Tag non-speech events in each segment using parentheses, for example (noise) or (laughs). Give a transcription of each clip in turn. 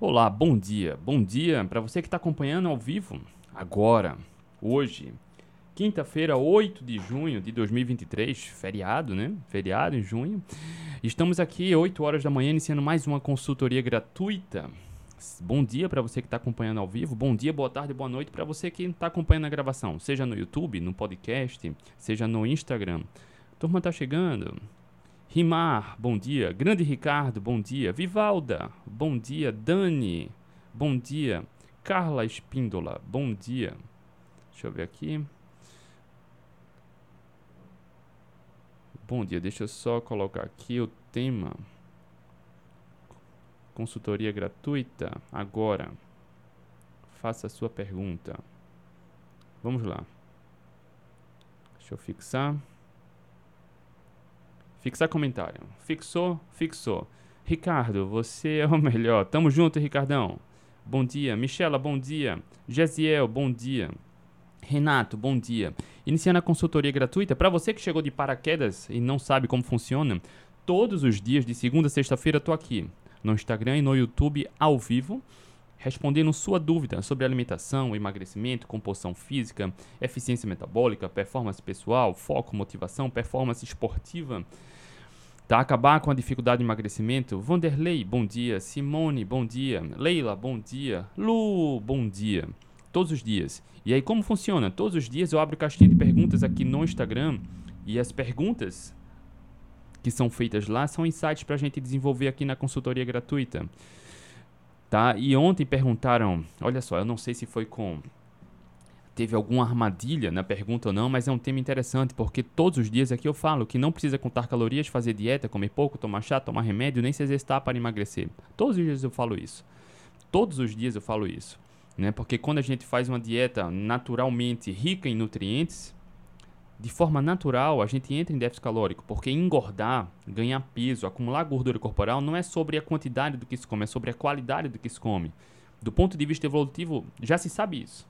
Olá, bom dia. Bom dia para você que está acompanhando ao vivo agora, hoje, quinta-feira, 8 de junho de 2023, feriado, né? Feriado em junho. Estamos aqui 8 horas da manhã iniciando mais uma consultoria gratuita. Bom dia para você que está acompanhando ao vivo. Bom dia, boa tarde, boa noite para você que está acompanhando a gravação, seja no YouTube, no podcast, seja no Instagram. turma tá chegando. Rimar, bom dia. Grande Ricardo, bom dia. Vivalda, bom dia. Dani, bom dia. Carla Espíndola, bom dia. Deixa eu ver aqui. Bom dia, deixa eu só colocar aqui o tema. Consultoria gratuita. Agora, faça a sua pergunta. Vamos lá. Deixa eu fixar. Fixar comentário. Fixou? Fixou. Ricardo, você é o (laughs) melhor. Tamo junto, Ricardão. Bom dia. Michela, bom dia. Gesiel, bom dia. Renato, bom dia. Iniciando a consultoria gratuita, para você que chegou de paraquedas e não sabe como funciona, todos os dias, de segunda a sexta-feira, tô aqui no Instagram e no YouTube ao vivo, respondendo sua dúvida sobre alimentação, emagrecimento, composição física, eficiência metabólica, performance pessoal, foco, motivação, performance esportiva. Tá? Acabar com a dificuldade de emagrecimento. Vanderlei, bom dia. Simone, bom dia. Leila, bom dia. Lu, bom dia. Todos os dias. E aí, como funciona? Todos os dias eu abro caixinha de perguntas aqui no Instagram e as perguntas que são feitas lá são insights para a gente desenvolver aqui na consultoria gratuita. Tá? E ontem perguntaram, olha só, eu não sei se foi com teve alguma armadilha na pergunta ou não, mas é um tema interessante porque todos os dias aqui eu falo que não precisa contar calorias, fazer dieta, comer pouco, tomar chá, tomar remédio, nem se exercitar para emagrecer. Todos os dias eu falo isso. Todos os dias eu falo isso, né? Porque quando a gente faz uma dieta naturalmente rica em nutrientes, de forma natural, a gente entra em déficit calórico, porque engordar, ganhar peso, acumular gordura corporal não é sobre a quantidade do que se come, é sobre a qualidade do que se come. Do ponto de vista evolutivo, já se sabe isso.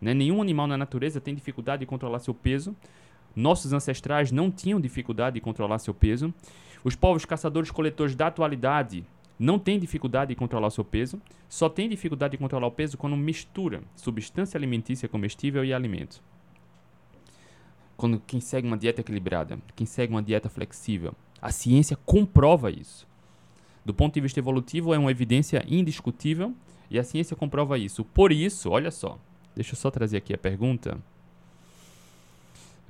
Né? Nenhum animal na natureza tem dificuldade de controlar seu peso. Nossos ancestrais não tinham dificuldade de controlar seu peso. Os povos caçadores-coletores da atualidade não têm dificuldade de controlar seu peso. Só tem dificuldade de controlar o peso quando mistura substância alimentícia comestível e alimento quando quem segue uma dieta equilibrada, quem segue uma dieta flexível. A ciência comprova isso. Do ponto de vista evolutivo, é uma evidência indiscutível e a ciência comprova isso. Por isso, olha só, deixa eu só trazer aqui a pergunta.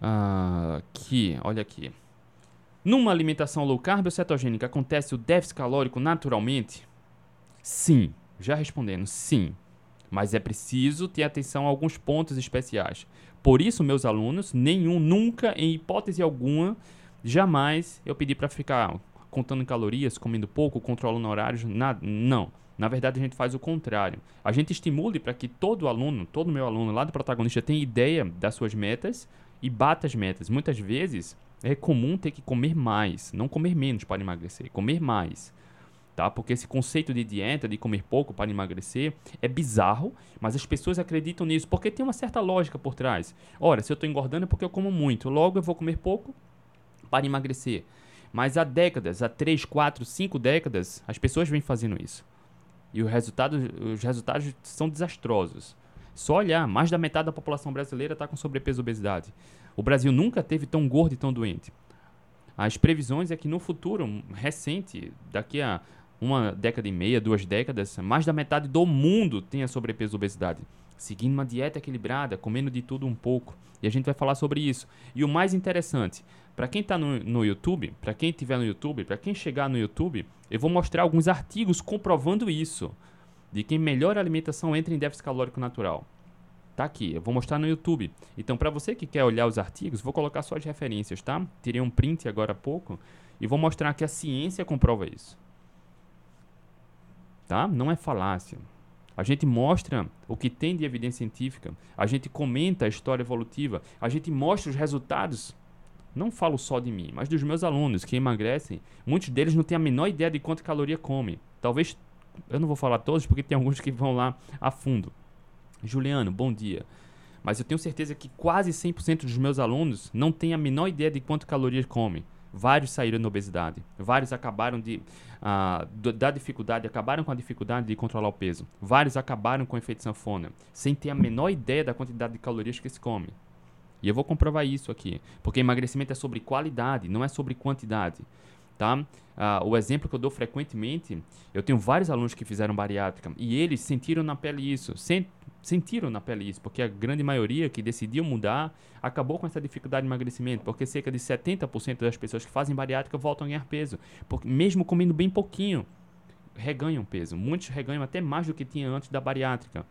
Ah, aqui, olha aqui. Numa alimentação low carb ou cetogênica acontece o déficit calórico naturalmente? Sim, já respondendo, sim. Mas é preciso ter atenção a alguns pontos especiais. Por isso, meus alunos, nenhum, nunca, em hipótese alguma, jamais eu pedi para ficar contando calorias, comendo pouco, controlando horários, nada. Não. Na verdade, a gente faz o contrário. A gente estimule para que todo aluno, todo meu aluno lá do protagonista tenha ideia das suas metas e bata as metas. Muitas vezes é comum ter que comer mais, não comer menos para emagrecer, comer mais tá? Porque esse conceito de dieta, de comer pouco para emagrecer, é bizarro, mas as pessoas acreditam nisso porque tem uma certa lógica por trás. Ora, se eu estou engordando é porque eu como muito, logo eu vou comer pouco para emagrecer. Mas há décadas, há 3, 4, 5 décadas, as pessoas vêm fazendo isso. E os resultados, os resultados são desastrosos. Só olhar, mais da metade da população brasileira está com sobrepeso e obesidade. O Brasil nunca teve tão gordo e tão doente. As previsões é que no futuro recente, daqui a uma década e meia, duas décadas, mais da metade do mundo tenha sobrepeso e obesidade. Seguindo uma dieta equilibrada, comendo de tudo um pouco. E a gente vai falar sobre isso. E o mais interessante, para quem está no, no YouTube, para quem estiver no YouTube, para quem chegar no YouTube, eu vou mostrar alguns artigos comprovando isso. De que melhor alimentação entra em déficit calórico natural. Tá aqui, eu vou mostrar no YouTube. Então, para você que quer olhar os artigos, vou colocar só as referências, tá? Tirei um print agora há pouco e vou mostrar que a ciência comprova isso tá? Não é falácia. A gente mostra o que tem de evidência científica, a gente comenta a história evolutiva, a gente mostra os resultados. Não falo só de mim, mas dos meus alunos que emagrecem. Muitos deles não têm a menor ideia de quanto caloria come. Talvez, eu não vou falar todos porque tem alguns que vão lá a fundo. Juliano, bom dia. Mas eu tenho certeza que quase 100% dos meus alunos não têm a menor ideia de quanto calorias come. Vários saíram da obesidade. Vários acabaram de uh, da dificuldade, acabaram com a dificuldade de controlar o peso. Vários acabaram com o efeito sanfona, sem ter a menor ideia da quantidade de calorias que se come. E eu vou comprovar isso aqui, porque emagrecimento é sobre qualidade, não é sobre quantidade. Tá? Uh, o exemplo que eu dou frequentemente, eu tenho vários alunos que fizeram bariátrica e eles sentiram na pele isso, sen sentiram na pele isso, porque a grande maioria que decidiu mudar acabou com essa dificuldade de emagrecimento, porque cerca de 70% das pessoas que fazem bariátrica voltam a ganhar peso, porque mesmo comendo bem pouquinho, reganham peso. Muitos reganham até mais do que tinha antes da bariátrica.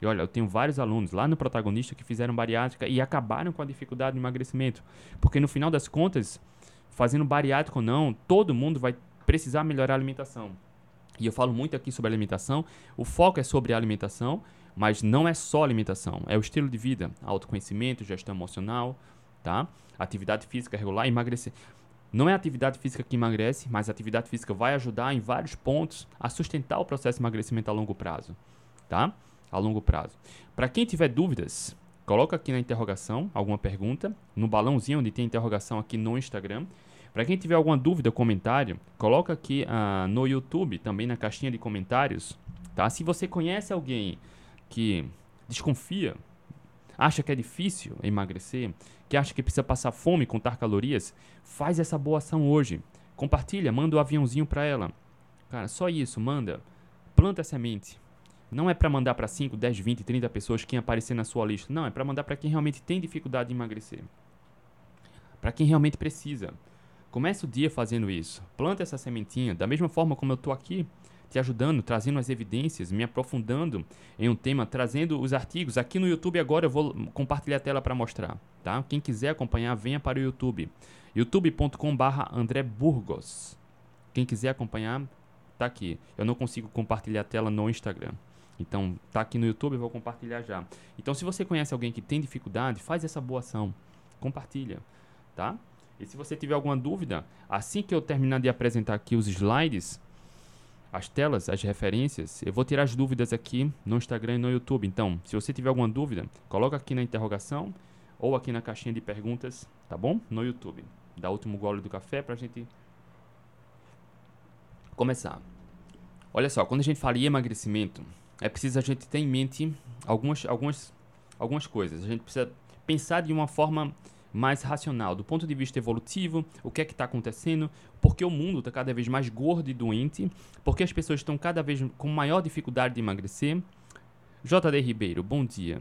E olha, eu tenho vários alunos lá no protagonista que fizeram bariátrica e acabaram com a dificuldade de emagrecimento, porque no final das contas, fazendo bariátrico ou não, todo mundo vai precisar melhorar a alimentação. E eu falo muito aqui sobre alimentação. O foco é sobre a alimentação, mas não é só alimentação, é o estilo de vida, autoconhecimento, gestão emocional, tá? Atividade física regular, emagrecer. Não é a atividade física que emagrece, mas a atividade física vai ajudar em vários pontos a sustentar o processo de emagrecimento a longo prazo, tá? A longo prazo. Para quem tiver dúvidas, coloca aqui na interrogação alguma pergunta, no balãozinho onde tem interrogação aqui no Instagram. Para quem tiver alguma dúvida comentário, coloca aqui uh, no YouTube, também na caixinha de comentários, tá? Se você conhece alguém que desconfia, acha que é difícil emagrecer, que acha que precisa passar fome, contar calorias, faz essa boa ação hoje. Compartilha, manda o um aviãozinho para ela. Cara, só isso, manda. Planta a semente. Não é para mandar para 5, 10, 20, 30 pessoas quem aparecer na sua lista. Não, é para mandar para quem realmente tem dificuldade de emagrecer. Para quem realmente precisa. Comece o dia fazendo isso. Planta essa sementinha, da mesma forma como eu estou aqui te ajudando, trazendo as evidências, me aprofundando em um tema, trazendo os artigos. Aqui no YouTube agora eu vou compartilhar a tela para mostrar, tá? Quem quiser acompanhar, venha para o YouTube. youtube.com/barra André Burgos. Quem quiser acompanhar, tá aqui. Eu não consigo compartilhar a tela no Instagram. Então, tá aqui no YouTube, eu vou compartilhar já. Então, se você conhece alguém que tem dificuldade, faz essa boa ação. Compartilha, tá? E se você tiver alguma dúvida, assim que eu terminar de apresentar aqui os slides, as telas, as referências, eu vou tirar as dúvidas aqui no Instagram e no YouTube. Então, se você tiver alguma dúvida, coloca aqui na interrogação ou aqui na caixinha de perguntas, tá bom? No YouTube. Dá último gole do café pra gente começar. Olha só, quando a gente fala em emagrecimento, é preciso a gente ter em mente algumas, algumas, algumas coisas. A gente precisa pensar de uma forma mais racional, do ponto de vista evolutivo, o que é que está acontecendo, porque o mundo está cada vez mais gordo e doente, porque as pessoas estão cada vez com maior dificuldade de emagrecer. JD Ribeiro, bom dia.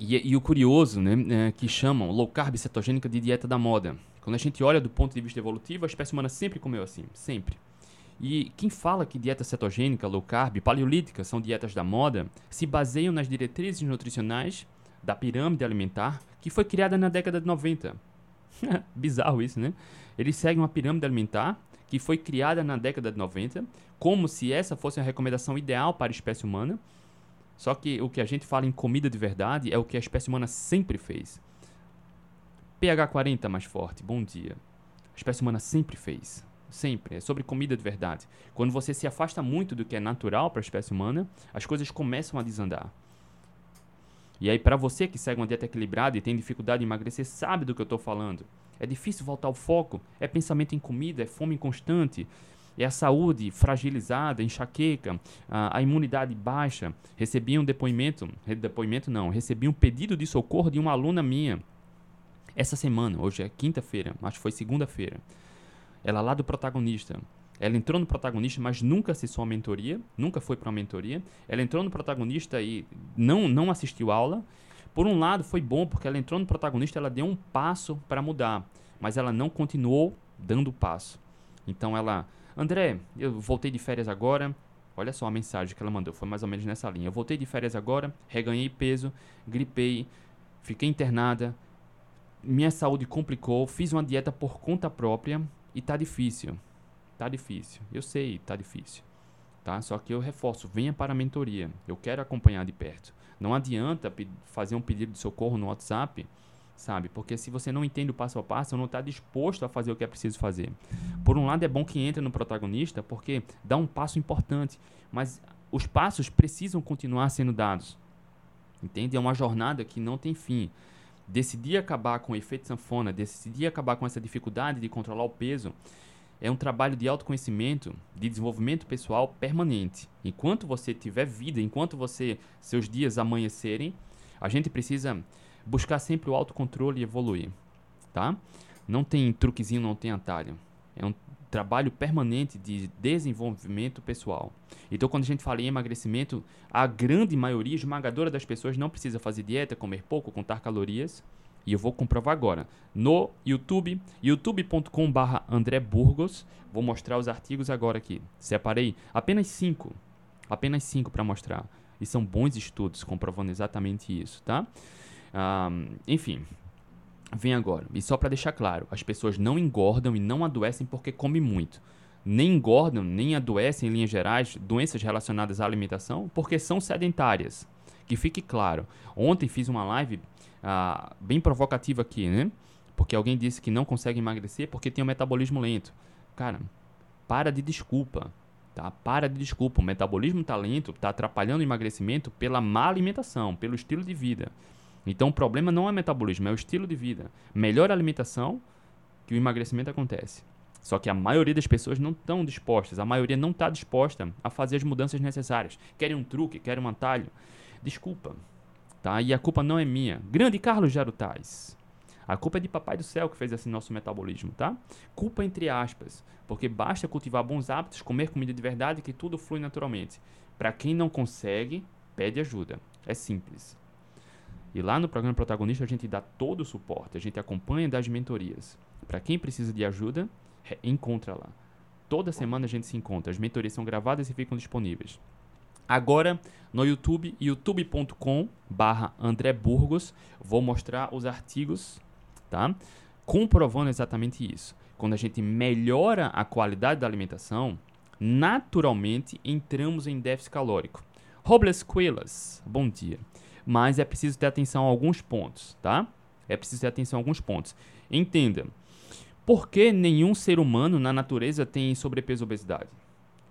E, e o curioso, né, é, que chamam low carb cetogênica de dieta da moda. Quando a gente olha do ponto de vista evolutivo, a espécie humana sempre comeu assim, sempre. E quem fala que dieta cetogênica, low carb, paleolítica são dietas da moda, se baseiam nas diretrizes nutricionais da pirâmide alimentar que foi criada na década de 90. (laughs) Bizarro isso, né? Eles seguem uma pirâmide alimentar que foi criada na década de 90, como se essa fosse a recomendação ideal para a espécie humana. Só que o que a gente fala em comida de verdade é o que a espécie humana sempre fez. pH 40 mais forte, bom dia. A espécie humana sempre fez. Sempre. É sobre comida de verdade. Quando você se afasta muito do que é natural para a espécie humana, as coisas começam a desandar. E aí, para você que segue uma dieta equilibrada e tem dificuldade de emagrecer, sabe do que eu estou falando. É difícil voltar ao foco, é pensamento em comida, é fome constante, é a saúde fragilizada, enxaqueca, a, a imunidade baixa. Recebi um depoimento, depoimento não, recebi um pedido de socorro de uma aluna minha essa semana, hoje é quinta-feira, que foi segunda-feira. Ela lá do protagonista. Ela entrou no protagonista, mas nunca acessou a mentoria, nunca foi para uma mentoria. Ela entrou no protagonista e não, não assistiu aula. Por um lado, foi bom porque ela entrou no protagonista, ela deu um passo para mudar, mas ela não continuou dando o passo. Então ela, André, eu voltei de férias agora. Olha só a mensagem que ela mandou, foi mais ou menos nessa linha. Eu voltei de férias agora, reganhei peso, gripei, fiquei internada, minha saúde complicou, fiz uma dieta por conta própria e tá difícil. Tá difícil. Eu sei, tá difícil. Tá? Só que eu reforço, venha para a mentoria. Eu quero acompanhar de perto. Não adianta fazer um pedido de socorro no WhatsApp, sabe? Porque se você não entende o passo a passo, não está disposto a fazer o que é preciso fazer. Por um lado, é bom que entre no protagonista, porque dá um passo importante, mas os passos precisam continuar sendo dados. Entende? É uma jornada que não tem fim. decidir acabar com o efeito sanfona, decidir acabar com essa dificuldade de controlar o peso, é um trabalho de autoconhecimento, de desenvolvimento pessoal permanente. Enquanto você tiver vida, enquanto você seus dias amanhecerem, a gente precisa buscar sempre o autocontrole e evoluir, tá? Não tem truquezinho, não tem atalho. É um trabalho permanente de desenvolvimento pessoal. Então, quando a gente fala em emagrecimento, a grande maioria esmagadora das pessoas não precisa fazer dieta, comer pouco, contar calorias. E eu vou comprovar agora. No YouTube, youtube.com.br André Burgos. Vou mostrar os artigos agora aqui. Separei apenas cinco. Apenas cinco para mostrar. E são bons estudos comprovando exatamente isso, tá? Um, enfim, vem agora. E só para deixar claro, as pessoas não engordam e não adoecem porque comem muito. Nem engordam, nem adoecem em linhas gerais, doenças relacionadas à alimentação, porque são sedentárias. Que fique claro. Ontem fiz uma live ah, bem provocativa aqui, né? Porque alguém disse que não consegue emagrecer porque tem um metabolismo lento. Cara, para de desculpa. Tá? Para de desculpa. O metabolismo está lento, está atrapalhando o emagrecimento pela má alimentação, pelo estilo de vida. Então o problema não é metabolismo, é o estilo de vida. Melhor alimentação que o emagrecimento acontece. Só que a maioria das pessoas não estão dispostas, a maioria não está disposta a fazer as mudanças necessárias. Querem um truque, querem um atalho. Desculpa, tá? E a culpa não é minha. Grande Carlos Jarutais. A culpa é de Papai do Céu que fez esse nosso metabolismo, tá? Culpa entre aspas, porque basta cultivar bons hábitos, comer comida de verdade que tudo flui naturalmente. Para quem não consegue, pede ajuda. É simples. E lá no programa Protagonista a gente dá todo o suporte, a gente acompanha das mentorias. Para quem precisa de ajuda, encontra lá. Toda semana a gente se encontra. As mentorias são gravadas e ficam disponíveis. Agora no YouTube, youtube.com barra André Burgos, vou mostrar os artigos, tá? Comprovando exatamente isso. Quando a gente melhora a qualidade da alimentação, naturalmente entramos em déficit calórico. Robles Quilas, bom dia mas é preciso ter atenção a alguns pontos, tá? É preciso ter atenção a alguns pontos. Entenda, por que nenhum ser humano na natureza tem sobrepeso e obesidade?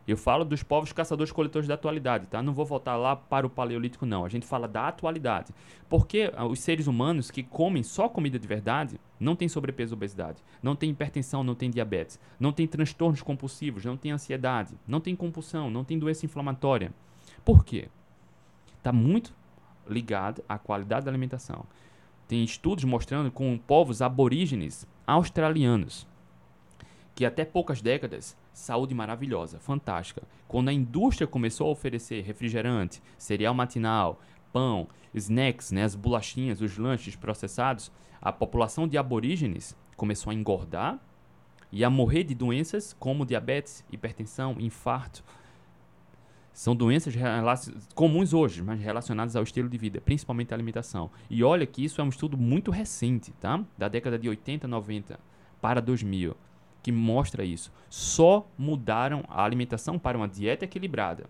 Eu falo dos povos caçadores-coletores da atualidade, tá? Não vou voltar lá para o paleolítico, não. A gente fala da atualidade. Porque ah, os seres humanos que comem só comida de verdade não têm sobrepeso obesidade, não tem hipertensão, não tem diabetes, não tem transtornos compulsivos, não tem ansiedade, não tem compulsão, não tem doença inflamatória. Por quê? Está muito ligado à qualidade da alimentação. Tem estudos mostrando com povos aborígenes australianos que até poucas décadas, saúde maravilhosa, fantástica. Quando a indústria começou a oferecer refrigerante, cereal matinal, pão, snacks, né, as bolachinhas, os lanches processados, a população de aborígenes começou a engordar e a morrer de doenças como diabetes, hipertensão, infarto, são doenças comuns hoje, mas relacionadas ao estilo de vida, principalmente à alimentação. E olha que isso é um estudo muito recente, tá? Da década de 80, 90 para 2000, que mostra isso. Só mudaram a alimentação para uma dieta equilibrada.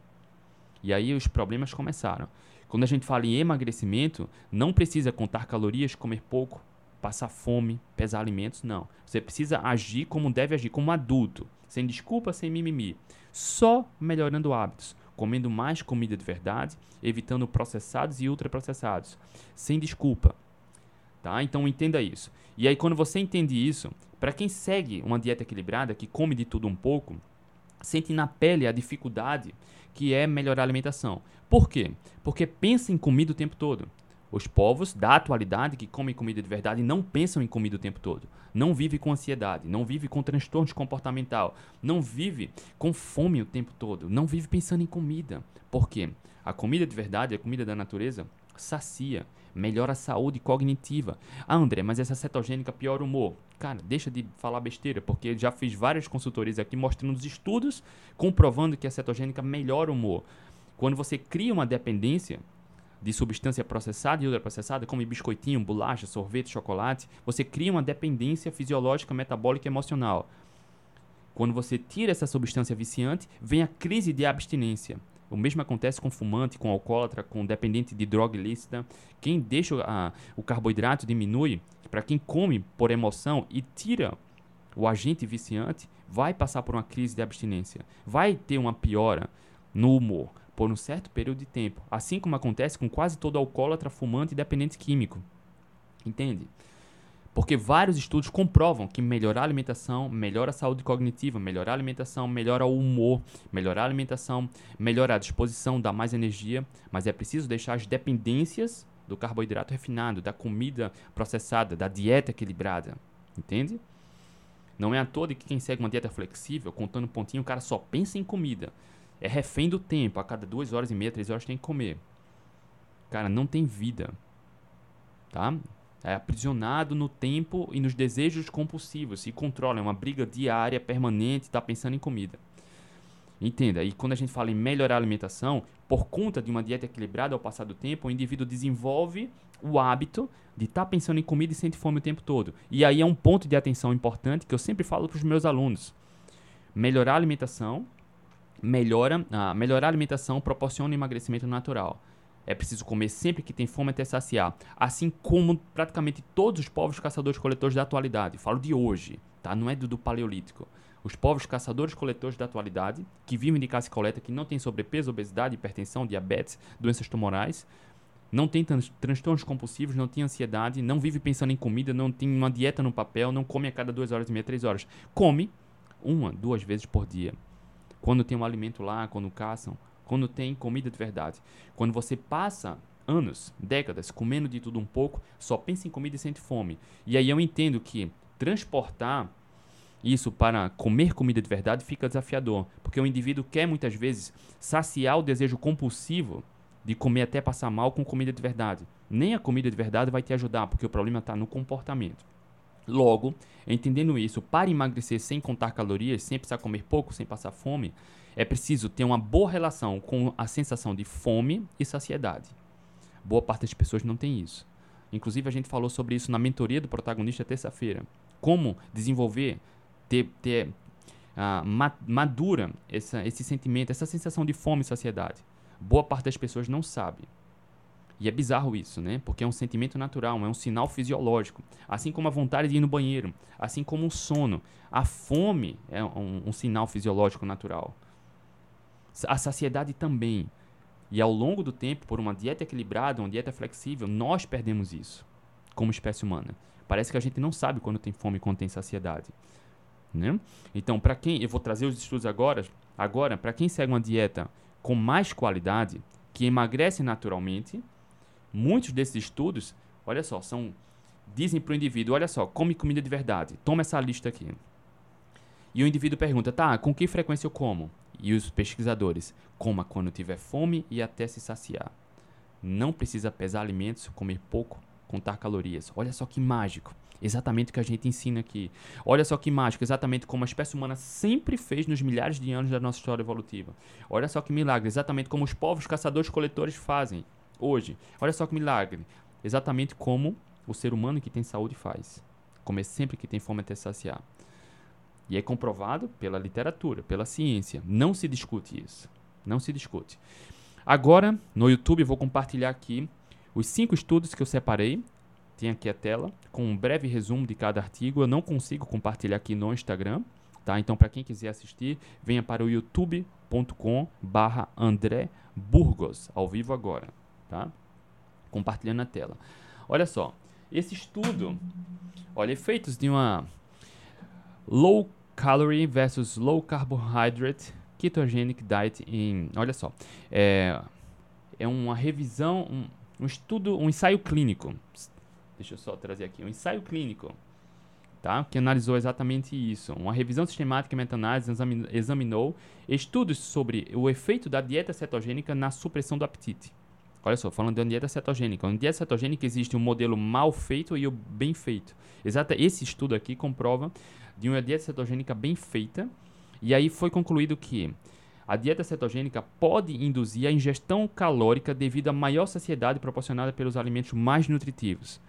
E aí os problemas começaram. Quando a gente fala em emagrecimento, não precisa contar calorias, comer pouco, passar fome, pesar alimentos, não. Você precisa agir como deve agir, como adulto, sem desculpa, sem mimimi, só melhorando hábitos comendo mais comida de verdade, evitando processados e ultraprocessados, sem desculpa. Tá? Então entenda isso. E aí quando você entende isso, para quem segue uma dieta equilibrada, que come de tudo um pouco, sente na pele a dificuldade que é melhorar a alimentação. Por quê? Porque pensa em comida o tempo todo. Os povos da atualidade que comem comida de verdade não pensam em comida o tempo todo. Não vive com ansiedade, não vive com transtorno comportamental, não vive com fome o tempo todo, não vive pensando em comida. Por quê? A comida de verdade, a comida da natureza, sacia, melhora a saúde cognitiva. Ah, André, mas essa cetogênica piora o humor. Cara, deixa de falar besteira, porque já fiz várias consultorias aqui mostrando os estudos comprovando que a cetogênica melhora o humor. Quando você cria uma dependência, de substância processada e ultraprocessada, como biscoitinho, bolacha, sorvete, chocolate, você cria uma dependência fisiológica, metabólica e emocional. Quando você tira essa substância viciante, vem a crise de abstinência. O mesmo acontece com fumante, com alcoólatra, com dependente de droga ilícita. Quem deixa a, o carboidrato diminui, para quem come por emoção e tira o agente viciante, vai passar por uma crise de abstinência. Vai ter uma piora no humor por um certo período de tempo, assim como acontece com quase todo alcoólatra, fumante e dependente químico. Entende? Porque vários estudos comprovam que melhorar a alimentação melhora a saúde cognitiva, melhorar a alimentação melhora o humor, melhorar a alimentação melhora a disposição, dá mais energia, mas é preciso deixar as dependências do carboidrato refinado, da comida processada, da dieta equilibrada. Entende? Não é à toa de que quem segue uma dieta flexível, contando pontinho, o cara só pensa em comida. É refém do tempo, a cada duas horas e meia, três horas tem que comer. Cara, não tem vida. Tá? É aprisionado no tempo e nos desejos compulsivos, se controla, é uma briga diária, permanente, está pensando em comida. Entenda, e quando a gente fala em melhorar a alimentação, por conta de uma dieta equilibrada ao passar do tempo, o indivíduo desenvolve o hábito de estar tá pensando em comida e sente fome o tempo todo. E aí é um ponto de atenção importante que eu sempre falo para os meus alunos. Melhorar a alimentação, melhora, ah, melhorar a alimentação proporciona emagrecimento natural. É preciso comer sempre que tem fome até saciar. Assim como praticamente todos os povos caçadores-coletores da atualidade. Falo de hoje, tá? Não é do, do paleolítico. Os povos caçadores-coletores da atualidade, que vivem de caça e coleta, que não têm sobrepeso, obesidade, hipertensão, diabetes, doenças tumorais, não tem transtornos compulsivos, não tem ansiedade, não vive pensando em comida, não tem uma dieta no papel, não come a cada duas horas e meia, três horas. Come uma, duas vezes por dia. Quando tem um alimento lá, quando caçam, quando tem comida de verdade. Quando você passa anos, décadas, comendo de tudo um pouco, só pensa em comida e sente fome. E aí eu entendo que transportar isso para comer comida de verdade fica desafiador, porque o indivíduo quer muitas vezes saciar o desejo compulsivo de comer até passar mal com comida de verdade. Nem a comida de verdade vai te ajudar, porque o problema está no comportamento. Logo, entendendo isso, para emagrecer sem contar calorias, sem precisar comer pouco, sem passar fome, é preciso ter uma boa relação com a sensação de fome e saciedade. Boa parte das pessoas não tem isso. Inclusive, a gente falou sobre isso na mentoria do protagonista terça-feira. Como desenvolver, ter, ter uh, madura essa, esse sentimento, essa sensação de fome e saciedade. Boa parte das pessoas não sabe. E é bizarro isso, né? Porque é um sentimento natural, é um sinal fisiológico. Assim como a vontade de ir no banheiro, assim como o sono. A fome é um, um sinal fisiológico natural. A saciedade também. E ao longo do tempo, por uma dieta equilibrada, uma dieta flexível, nós perdemos isso como espécie humana. Parece que a gente não sabe quando tem fome e quando tem saciedade. Né? Então, para quem eu vou trazer os estudos agora, agora para quem segue uma dieta com mais qualidade, que emagrece naturalmente, muitos desses estudos, olha só, são dizem para o indivíduo, olha só, come comida de verdade. Toma essa lista aqui. E o indivíduo pergunta, tá, com que frequência eu como? E os pesquisadores, coma quando tiver fome e até se saciar. Não precisa pesar alimentos, comer pouco, contar calorias. Olha só que mágico. Exatamente o que a gente ensina aqui. Olha só que mágico, exatamente como a espécie humana sempre fez nos milhares de anos da nossa história evolutiva. Olha só que milagre, exatamente como os povos caçadores-coletores fazem hoje. Olha só que milagre, exatamente como o ser humano que tem saúde faz. Comer sempre que tem fome até saciar. E é comprovado pela literatura, pela ciência. Não se discute isso. Não se discute. Agora, no YouTube, vou compartilhar aqui os cinco estudos que eu separei. Tem aqui a tela, com um breve resumo de cada artigo. Eu não consigo compartilhar aqui no Instagram. Tá? Então, para quem quiser assistir, venha para o youtube.com barra André Burgos, ao vivo agora. Tá? Compartilhando a tela. Olha só, esse estudo, olha, efeitos de uma low Calorie versus Low Carbohydrate Ketogenic Diet em... Olha só, é, é uma revisão, um, um estudo, um ensaio clínico. Deixa eu só trazer aqui. Um ensaio clínico, tá? Que analisou exatamente isso. Uma revisão sistemática e meta-análise examinou estudos sobre o efeito da dieta cetogênica na supressão do apetite. Olha só, falando de uma dieta cetogênica. Na dieta cetogênica existe um modelo mal feito e o bem feito. Exato, esse estudo aqui comprova de uma dieta cetogênica bem feita. E aí foi concluído que a dieta cetogênica pode induzir a ingestão calórica devido à maior saciedade proporcionada pelos alimentos mais nutritivos.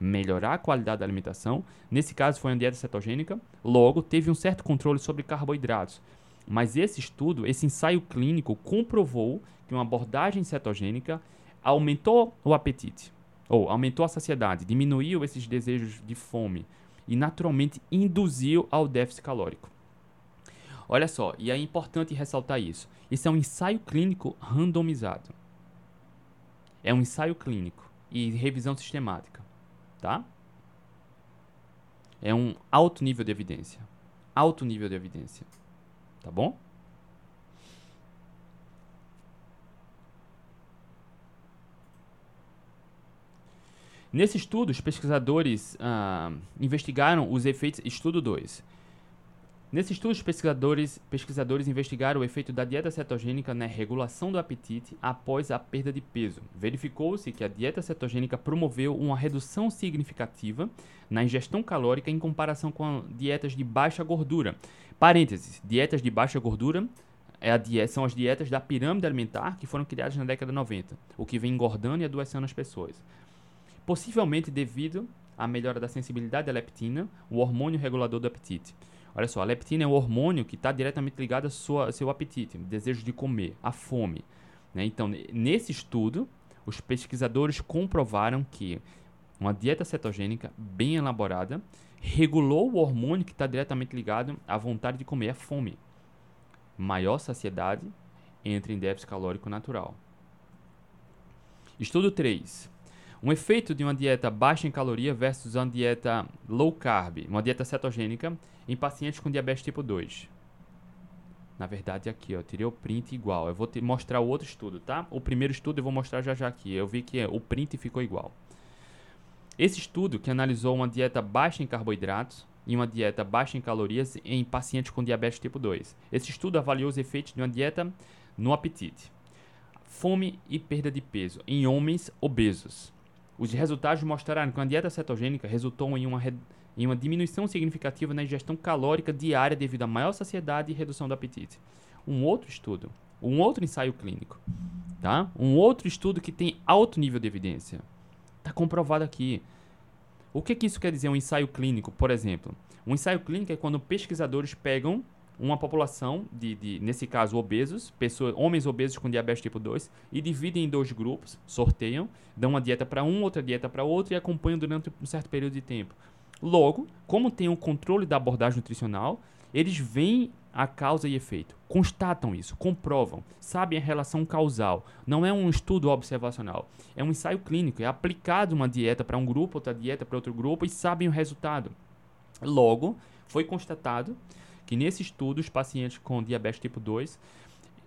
Melhorar a qualidade da alimentação, nesse caso foi uma dieta cetogênica, logo teve um certo controle sobre carboidratos. Mas esse estudo, esse ensaio clínico, comprovou que uma abordagem cetogênica aumentou o apetite, ou aumentou a saciedade, diminuiu esses desejos de fome, e naturalmente induziu ao déficit calórico. Olha só, e é importante ressaltar isso. Isso é um ensaio clínico randomizado. É um ensaio clínico e revisão sistemática. tá? É um alto nível de evidência. Alto nível de evidência. Tá bom? Nesse estudo, os pesquisadores ah, investigaram os efeitos. Estudo 2. Nesse estudo, os pesquisadores, pesquisadores investigaram o efeito da dieta cetogênica na regulação do apetite após a perda de peso. Verificou-se que a dieta cetogênica promoveu uma redução significativa na ingestão calórica em comparação com dietas de baixa gordura. Parênteses: dietas de baixa gordura é a dieta, são as dietas da pirâmide alimentar que foram criadas na década de 90, o que vem engordando e adoecendo as pessoas possivelmente devido à melhora da sensibilidade à leptina, o hormônio regulador do apetite. Olha só, a leptina é um hormônio que está diretamente ligado ao sua, seu apetite, desejo de comer, a fome. Né? Então, nesse estudo, os pesquisadores comprovaram que uma dieta cetogênica bem elaborada regulou o hormônio que está diretamente ligado à vontade de comer, a fome. Maior saciedade entra em déficit calórico natural. Estudo 3. Um efeito de uma dieta baixa em caloria versus uma dieta low carb, uma dieta cetogênica, em pacientes com diabetes tipo 2. Na verdade, aqui, ó, eu tirei o print igual. Eu vou te mostrar o outro estudo, tá? O primeiro estudo eu vou mostrar já já aqui. Eu vi que o print ficou igual. Esse estudo, que analisou uma dieta baixa em carboidratos e uma dieta baixa em calorias em pacientes com diabetes tipo 2. Esse estudo avaliou os efeitos de uma dieta no apetite, fome e perda de peso em homens obesos. Os resultados mostraram que uma dieta cetogênica resultou em uma, em uma diminuição significativa na ingestão calórica diária devido a maior saciedade e redução do apetite. Um outro estudo, um outro ensaio clínico, tá? Um outro estudo que tem alto nível de evidência. Está comprovado aqui. O que, que isso quer dizer, um ensaio clínico, por exemplo? Um ensaio clínico é quando pesquisadores pegam uma população de, de, nesse caso, obesos, pessoas, homens obesos com diabetes tipo 2, e dividem em dois grupos, sorteiam, dão uma dieta para um, outra dieta para outro e acompanham durante um certo período de tempo. Logo, como tem o controle da abordagem nutricional, eles veem a causa e efeito, constatam isso, comprovam, sabem a relação causal. Não é um estudo observacional, é um ensaio clínico, é aplicado uma dieta para um grupo, outra dieta para outro grupo e sabem o resultado. Logo, foi constatado que nesse estudo os pacientes com diabetes tipo 2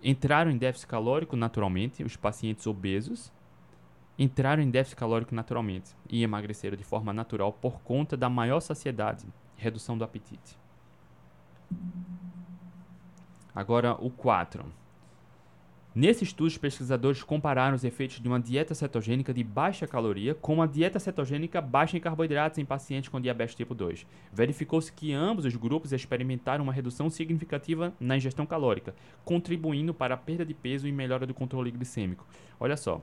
entraram em déficit calórico naturalmente, os pacientes obesos entraram em déficit calórico naturalmente e emagreceram de forma natural por conta da maior saciedade redução do apetite. Agora o 4. Nesse estudo, os pesquisadores compararam os efeitos de uma dieta cetogênica de baixa caloria com uma dieta cetogênica baixa em carboidratos em pacientes com diabetes tipo 2. Verificou-se que ambos os grupos experimentaram uma redução significativa na ingestão calórica, contribuindo para a perda de peso e melhora do controle glicêmico. Olha só,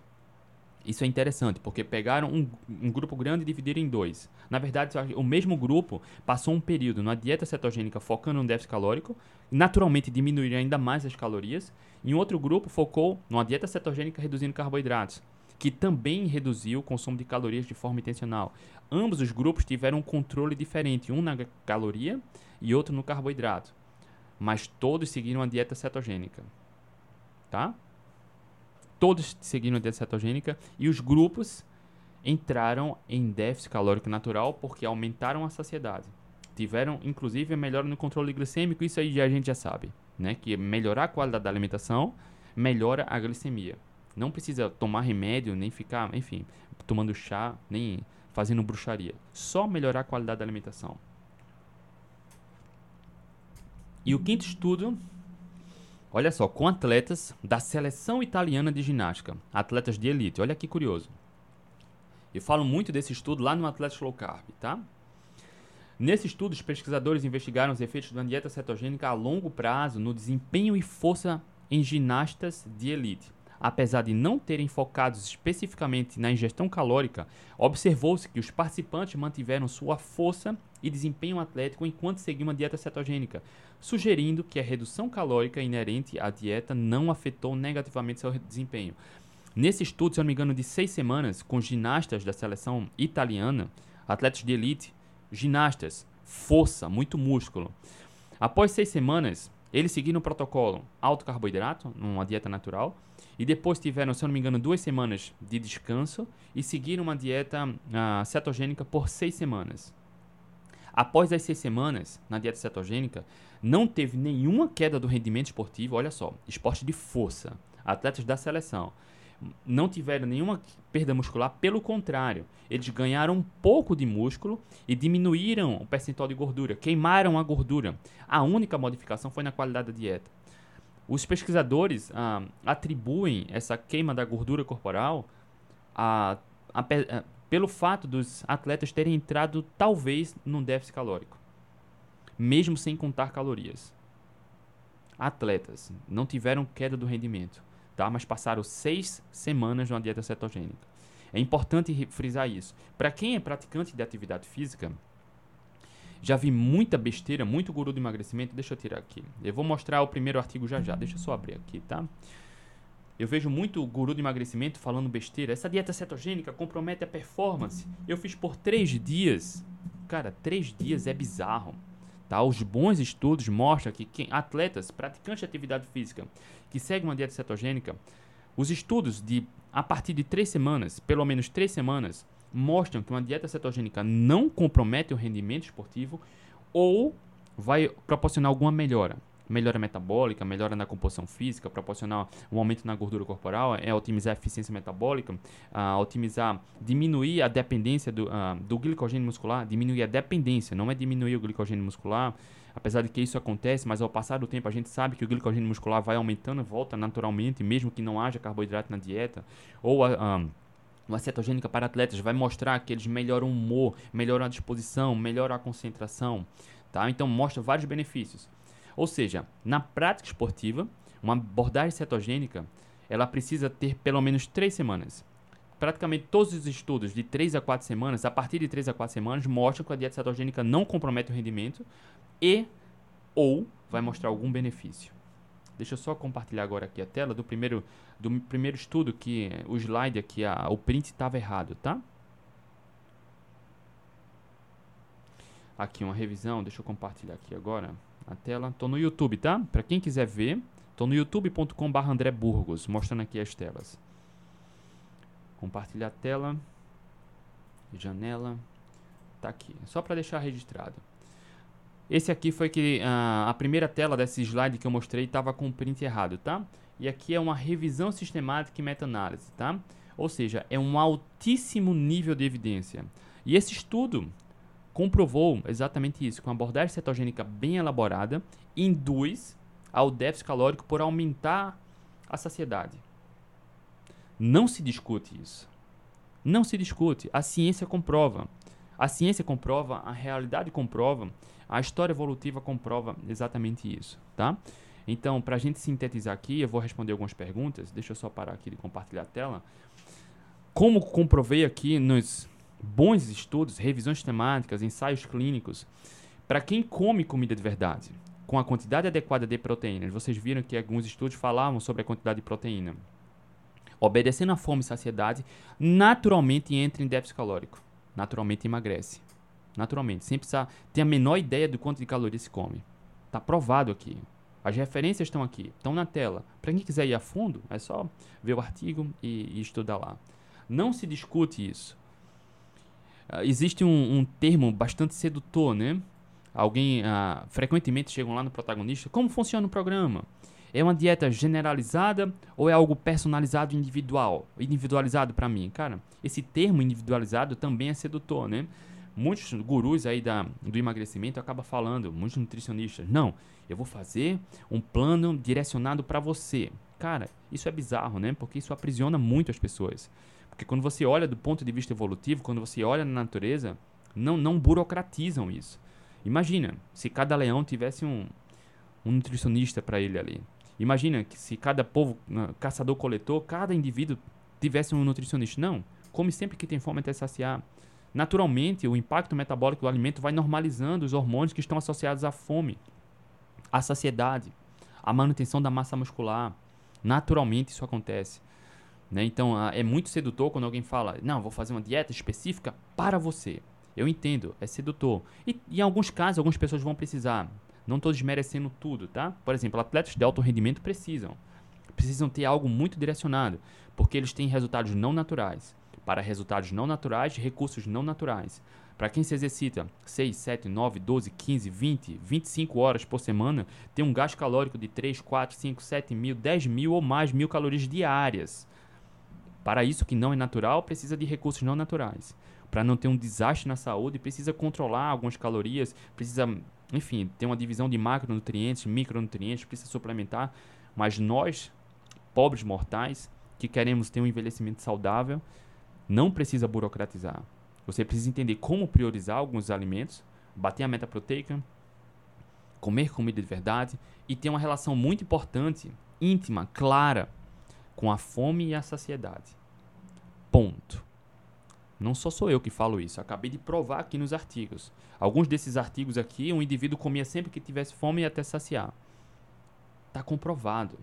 isso é interessante, porque pegaram um, um, grupo grande e dividiram em dois. Na verdade, o mesmo grupo passou um período na dieta cetogênica focando no déficit calórico, naturalmente diminuiria ainda mais as calorias, e um outro grupo focou numa dieta cetogênica reduzindo carboidratos, que também reduziu o consumo de calorias de forma intencional. Ambos os grupos tiveram um controle diferente, um na caloria e outro no carboidrato, mas todos seguiram a dieta cetogênica. Tá? Todos seguindo a dieta cetogênica e os grupos entraram em déficit calórico natural porque aumentaram a saciedade. Tiveram, inclusive, melhora no controle glicêmico, isso aí a gente já sabe, né? Que melhorar a qualidade da alimentação melhora a glicemia. Não precisa tomar remédio, nem ficar, enfim, tomando chá, nem fazendo bruxaria. Só melhorar a qualidade da alimentação. E o quinto estudo Olha só, com atletas da seleção italiana de ginástica, atletas de elite. Olha que curioso. Eu falo muito desse estudo lá no Atletas Low Carb, tá? Nesse estudo, os pesquisadores investigaram os efeitos da dieta cetogênica a longo prazo no desempenho e força em ginastas de elite. Apesar de não terem focados especificamente na ingestão calórica, observou-se que os participantes mantiveram sua força e desempenho atlético enquanto seguiam uma dieta cetogênica, sugerindo que a redução calórica inerente à dieta não afetou negativamente seu desempenho. Nesse estudo, se eu não me engano, de seis semanas, com ginastas da seleção italiana, atletas de elite, ginastas, força, muito músculo. Após seis semanas, Eles seguiram o protocolo alto carboidrato, numa dieta natural, e depois tiveram, se eu não me engano, duas semanas de descanso e seguiram uma dieta uh, cetogênica por seis semanas. Após as seis semanas na dieta cetogênica, não teve nenhuma queda do rendimento esportivo. Olha só, esporte de força, atletas da seleção não tiveram nenhuma perda muscular, pelo contrário, eles ganharam um pouco de músculo e diminuíram o percentual de gordura, queimaram a gordura. A única modificação foi na qualidade da dieta. Os pesquisadores ah, atribuem essa queima da gordura corporal a, a, a, pelo fato dos atletas terem entrado talvez num déficit calórico, mesmo sem contar calorias. Atletas não tiveram queda do rendimento tá? mas passaram seis semanas numa dieta cetogênica. É importante frisar isso. Para quem é praticante de atividade física, já vi muita besteira, muito guru do emagrecimento. Deixa eu tirar aqui. Eu vou mostrar o primeiro artigo já já. Deixa eu só abrir aqui, tá? Eu vejo muito guru de emagrecimento falando besteira. Essa dieta cetogênica compromete a performance. Eu fiz por três dias. Cara, três dias é bizarro. Tá? Os bons estudos mostram que quem, atletas, praticantes de atividade física, que seguem uma dieta cetogênica, os estudos de a partir de três semanas, pelo menos três semanas, mostram que uma dieta cetogênica não compromete o rendimento esportivo ou vai proporcionar alguma melhora melhora metabólica, melhora na composição física, proporcionar um aumento na gordura corporal, é otimizar a eficiência metabólica, uh, otimizar, diminuir a dependência do, uh, do glicogênio muscular, diminuir a dependência, não é diminuir o glicogênio muscular, apesar de que isso acontece, mas ao passar do tempo a gente sabe que o glicogênio muscular vai aumentando, volta naturalmente, mesmo que não haja carboidrato na dieta, ou a, uh, uma cetogênica para atletas vai mostrar que eles melhoram o humor, melhoram a disposição, melhoram a concentração, tá? Então mostra vários benefícios. Ou seja, na prática esportiva, uma abordagem cetogênica ela precisa ter pelo menos três semanas. Praticamente todos os estudos de 3 a 4 semanas, a partir de 3 a 4 semanas, mostram que a dieta cetogênica não compromete o rendimento e ou vai mostrar algum benefício. Deixa eu só compartilhar agora aqui a tela do primeiro, do primeiro estudo que o slide aqui, a, o print estava errado, tá? Aqui uma revisão, deixa eu compartilhar aqui agora a tela. Tô no YouTube, tá? Para quem quiser ver, tô no youtube.com.br André Burgos, mostrando aqui as telas. Compartilhar a tela. Janela. Tá aqui. Só para deixar registrado. Esse aqui foi que uh, a primeira tela desse slide que eu mostrei estava com o print errado, tá? E aqui é uma revisão sistemática e meta-análise, tá? Ou seja, é um altíssimo nível de evidência. E esse estudo comprovou exatamente isso, que uma abordagem cetogênica bem elaborada induz ao déficit calórico por aumentar a saciedade. Não se discute isso. Não se discute. A ciência comprova. A ciência comprova, a realidade comprova, a história evolutiva comprova exatamente isso, tá? Então, para a gente sintetizar aqui, eu vou responder algumas perguntas. Deixa eu só parar aqui de compartilhar a tela. Como comprovei aqui nos bons estudos, revisões temáticas, ensaios clínicos, para quem come comida de verdade, com a quantidade adequada de proteínas. Vocês viram que alguns estudos falavam sobre a quantidade de proteína. Obedecendo a fome e saciedade, naturalmente entra em déficit calórico. Naturalmente emagrece. Naturalmente, sem precisar ter a menor ideia do quanto de calorias se come. Está provado aqui. As referências estão aqui, estão na tela. Para quem quiser ir a fundo, é só ver o artigo e, e estudar lá. Não se discute isso. Uh, existe um, um, termo bastante sedutor, né? Alguém uh, frequentemente chegam lá no protagonista. Como funciona o programa? É uma dieta generalizada ou é algo personalizado individual? Individualizado para mim, cara. Esse termo individualizado também é sedutor, né? Muitos gurus aí da, do emagrecimento acabam falando, muitos nutricionistas, não, eu vou fazer um plano direcionado para você. Cara, isso é bizarro, né? Porque isso aprisiona muito as pessoas. Porque quando você olha do ponto de vista evolutivo, quando você olha na natureza, não, não burocratizam isso. Imagina se cada leão tivesse um, um nutricionista para ele ali. Imagina que se cada povo, caçador-coletor, cada indivíduo tivesse um nutricionista. Não, come sempre que tem fome até saciar. Naturalmente, o impacto metabólico do alimento vai normalizando os hormônios que estão associados à fome, à saciedade, à manutenção da massa muscular. Naturalmente isso acontece. Né? Então é muito sedutor quando alguém fala, não, vou fazer uma dieta específica para você. Eu entendo, é sedutor. E em alguns casos, algumas pessoas vão precisar Não estou desmerecendo tudo, tá? Por exemplo, atletas de alto rendimento precisam. Precisam ter algo muito direcionado, porque eles têm resultados não naturais. Para resultados não naturais, recursos não naturais. Para quem se exercita 6, 7, 9, 12, 15, 20, 25 horas por semana, tem um gasto calórico de 3, 4, 5, 7 mil, 10 mil ou mais mil calorias diárias. Para isso que não é natural, precisa de recursos não naturais. Para não ter um desastre na saúde, precisa controlar algumas calorias, precisa, enfim, ter uma divisão de macronutrientes, micronutrientes, precisa suplementar. Mas nós, pobres mortais, que queremos ter um envelhecimento saudável, não precisa burocratizar. Você precisa entender como priorizar alguns alimentos, bater a meta proteica, comer comida de verdade e ter uma relação muito importante, íntima, clara com a fome e a saciedade. Ponto. Não só sou eu que falo isso, acabei de provar aqui nos artigos. Alguns desses artigos aqui, um indivíduo comia sempre que tivesse fome até saciar. Está comprovado.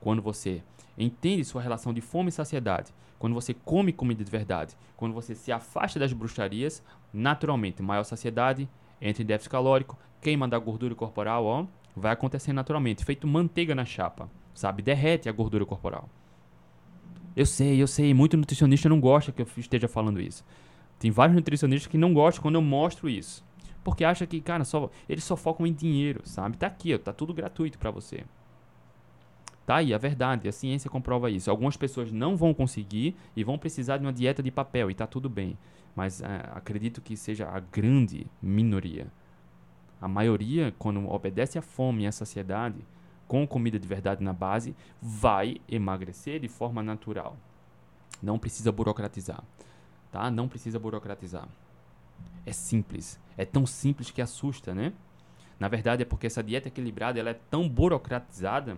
Quando você entende sua relação de fome e saciedade, quando você come comida de verdade, quando você se afasta das bruxarias, naturalmente, maior saciedade, entra em déficit calórico, queima da gordura corporal, ó, vai acontecer naturalmente, feito manteiga na chapa sabe? Derrete a gordura corporal. Eu sei, eu sei, muito nutricionista não gosta que eu esteja falando isso. Tem vários nutricionistas que não gostam quando eu mostro isso. Porque acha que, cara, só, eles só focam em dinheiro, sabe? Tá aqui, ó, tá tudo gratuito para você. Tá aí, a verdade, a ciência comprova isso. Algumas pessoas não vão conseguir e vão precisar de uma dieta de papel e tá tudo bem. Mas é, acredito que seja a grande minoria. A maioria, quando obedece à fome e à saciedade, com comida de verdade na base, vai emagrecer de forma natural. Não precisa burocratizar, tá? Não precisa burocratizar. É simples, é tão simples que assusta, né? Na verdade é porque essa dieta equilibrada ela é tão burocratizada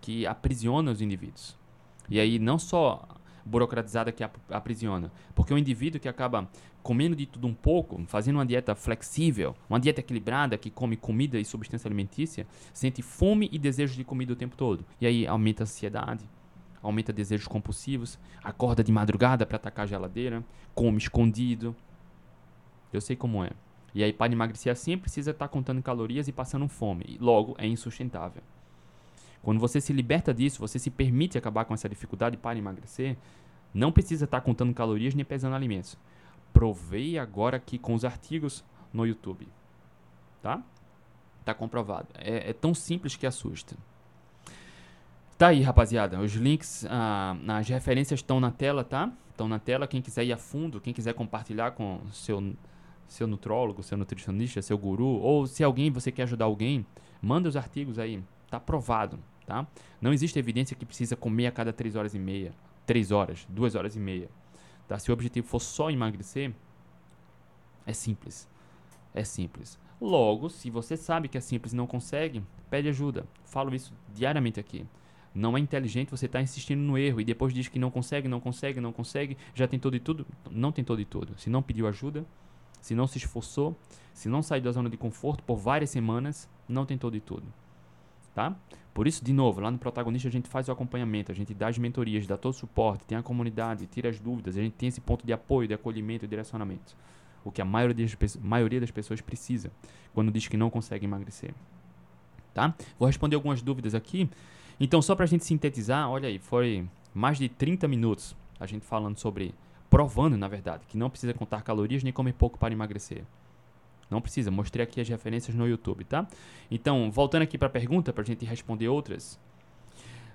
que aprisiona os indivíduos. E aí não só burocratizada que aprisiona. Porque o indivíduo que acaba comendo de tudo um pouco, fazendo uma dieta flexível, uma dieta equilibrada que come comida e substância alimentícia, sente fome e desejo de comida o tempo todo. E aí aumenta a ansiedade, aumenta desejos compulsivos, acorda de madrugada para atacar a geladeira, come escondido. Eu sei como é. E aí para emagrecer assim precisa estar tá contando calorias e passando fome. E logo é insustentável. Quando você se liberta disso, você se permite acabar com essa dificuldade para emagrecer, não precisa estar contando calorias nem pesando alimentos. Provei agora aqui com os artigos no YouTube. Tá? Tá comprovado. É, é tão simples que assusta. Tá aí, rapaziada. Os links, ah, as referências estão na tela, tá? Estão na tela. Quem quiser ir a fundo, quem quiser compartilhar com seu, seu nutrólogo, seu nutricionista, seu guru, ou se alguém, você quer ajudar alguém, manda os artigos aí. Tá provado tá? Não existe evidência que precisa comer a cada 3 horas e meia, 3 horas, 2 horas e meia. Tá? Se o objetivo for só emagrecer, é simples. É simples. Logo, se você sabe que é simples e não consegue, pede ajuda. Falo isso diariamente aqui. Não é inteligente você estar tá insistindo no erro e depois diz que não consegue, não consegue, não consegue, já tentou de tudo. Não tentou de tudo. Se não pediu ajuda, se não se esforçou, se não saiu da zona de conforto por várias semanas, não tentou de tudo. Tá? Por isso, de novo, lá no protagonista a gente faz o acompanhamento, a gente dá as mentorias, dá todo o suporte, tem a comunidade, tira as dúvidas, a gente tem esse ponto de apoio, de acolhimento e direcionamento. O que a maioria das, maioria das pessoas precisa quando diz que não consegue emagrecer. Tá? Vou responder algumas dúvidas aqui. Então, só para a gente sintetizar, olha aí, foi mais de 30 minutos a gente falando sobre, provando, na verdade, que não precisa contar calorias nem comer pouco para emagrecer. Não precisa, mostrei aqui as referências no YouTube, tá? Então, voltando aqui para a pergunta, para a gente responder outras.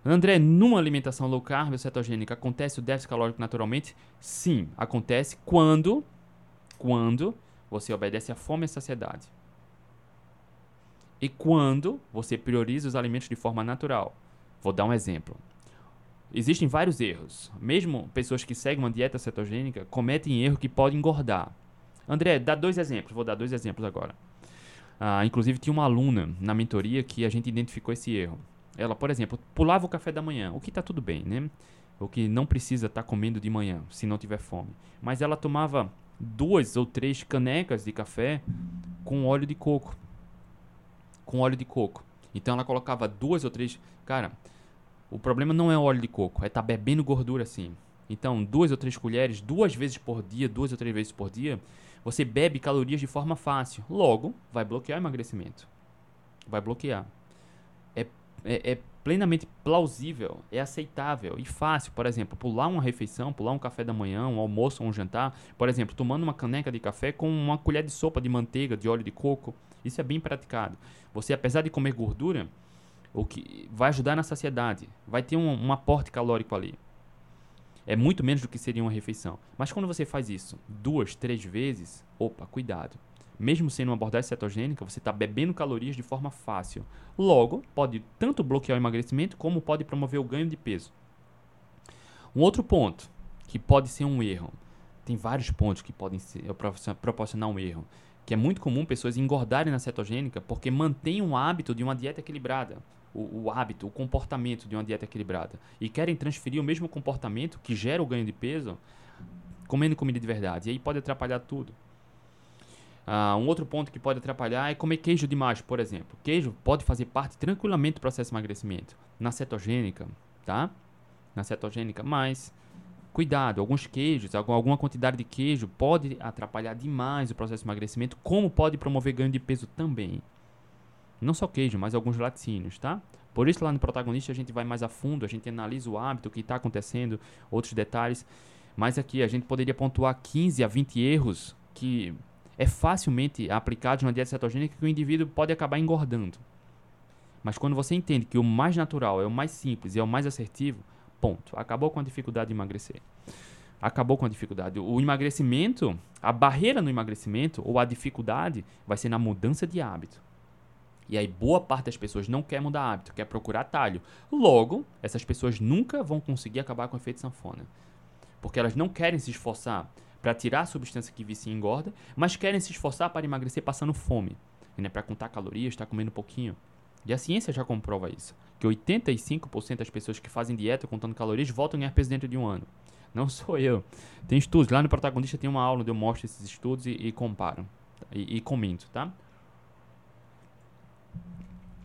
André, numa alimentação low carb ou cetogênica, acontece o déficit calórico naturalmente? Sim, acontece quando, quando você obedece à fome e à saciedade. E quando você prioriza os alimentos de forma natural. Vou dar um exemplo. Existem vários erros. Mesmo pessoas que seguem uma dieta cetogênica cometem erro que pode engordar. André, dá dois exemplos. Vou dar dois exemplos agora. Ah, inclusive, tinha uma aluna na mentoria que a gente identificou esse erro. Ela, por exemplo, pulava o café da manhã, o que está tudo bem, né? O que não precisa estar tá comendo de manhã, se não tiver fome. Mas ela tomava duas ou três canecas de café com óleo de coco. Com óleo de coco. Então ela colocava duas ou três. Cara, o problema não é óleo de coco, é tá bebendo gordura assim. Então, duas ou três colheres, duas vezes por dia, duas ou três vezes por dia, você bebe calorias de forma fácil. Logo, vai bloquear o emagrecimento. vai bloquear. É, é, é plenamente plausível, é aceitável e fácil. Por exemplo, pular uma refeição, pular um café da manhã, um almoço ou um jantar. Por exemplo, tomando uma caneca de café com uma colher de sopa de manteiga, de óleo de coco. Isso é bem praticado. Você, apesar de comer gordura, o que vai ajudar na saciedade, vai ter um, um aporte calórico ali. É muito menos do que seria uma refeição. Mas quando você faz isso duas, três vezes, opa, cuidado mesmo sendo uma abordagem cetogênica, você está bebendo calorias de forma fácil. Logo, pode tanto bloquear o emagrecimento como pode promover o ganho de peso. Um outro ponto que pode ser um erro, tem vários pontos que podem ser, proporcionar um erro, que é muito comum pessoas engordarem na cetogênica porque mantêm o hábito de uma dieta equilibrada, o, o hábito, o comportamento de uma dieta equilibrada, e querem transferir o mesmo comportamento que gera o ganho de peso comendo comida de verdade. E aí pode atrapalhar tudo. Uh, um outro ponto que pode atrapalhar é comer queijo demais, por exemplo. Queijo pode fazer parte tranquilamente do processo de emagrecimento. Na cetogênica, tá? Na cetogênica, mas cuidado, alguns queijos, alguma quantidade de queijo pode atrapalhar demais o processo de emagrecimento, como pode promover ganho de peso também. Não só queijo, mas alguns laticínios, tá? Por isso lá no protagonista a gente vai mais a fundo, a gente analisa o hábito, o que está acontecendo, outros detalhes. Mas aqui a gente poderia pontuar 15 a 20 erros que é facilmente aplicado numa dieta cetogênica que o indivíduo pode acabar engordando. Mas quando você entende que o mais natural é o mais simples e é o mais assertivo, ponto. Acabou com a dificuldade de emagrecer. Acabou com a dificuldade. O emagrecimento, a barreira no emagrecimento ou a dificuldade vai ser na mudança de hábito. E aí boa parte das pessoas não quer mudar hábito, quer procurar atalho. Logo, essas pessoas nunca vão conseguir acabar com o efeito sanfona. Porque elas não querem se esforçar para tirar a substância que vicia e engorda, mas querem se esforçar para emagrecer passando fome. Né, para contar calorias, está comendo pouquinho. E a ciência já comprova isso. Que 85% das pessoas que fazem dieta contando calorias voltam a ganhar peso dentro de um ano. Não (laughs) sou eu. Tem estudos. Lá no Protagonista tem uma aula onde eu mostro esses estudos e, e comparo. E, e comento, tá?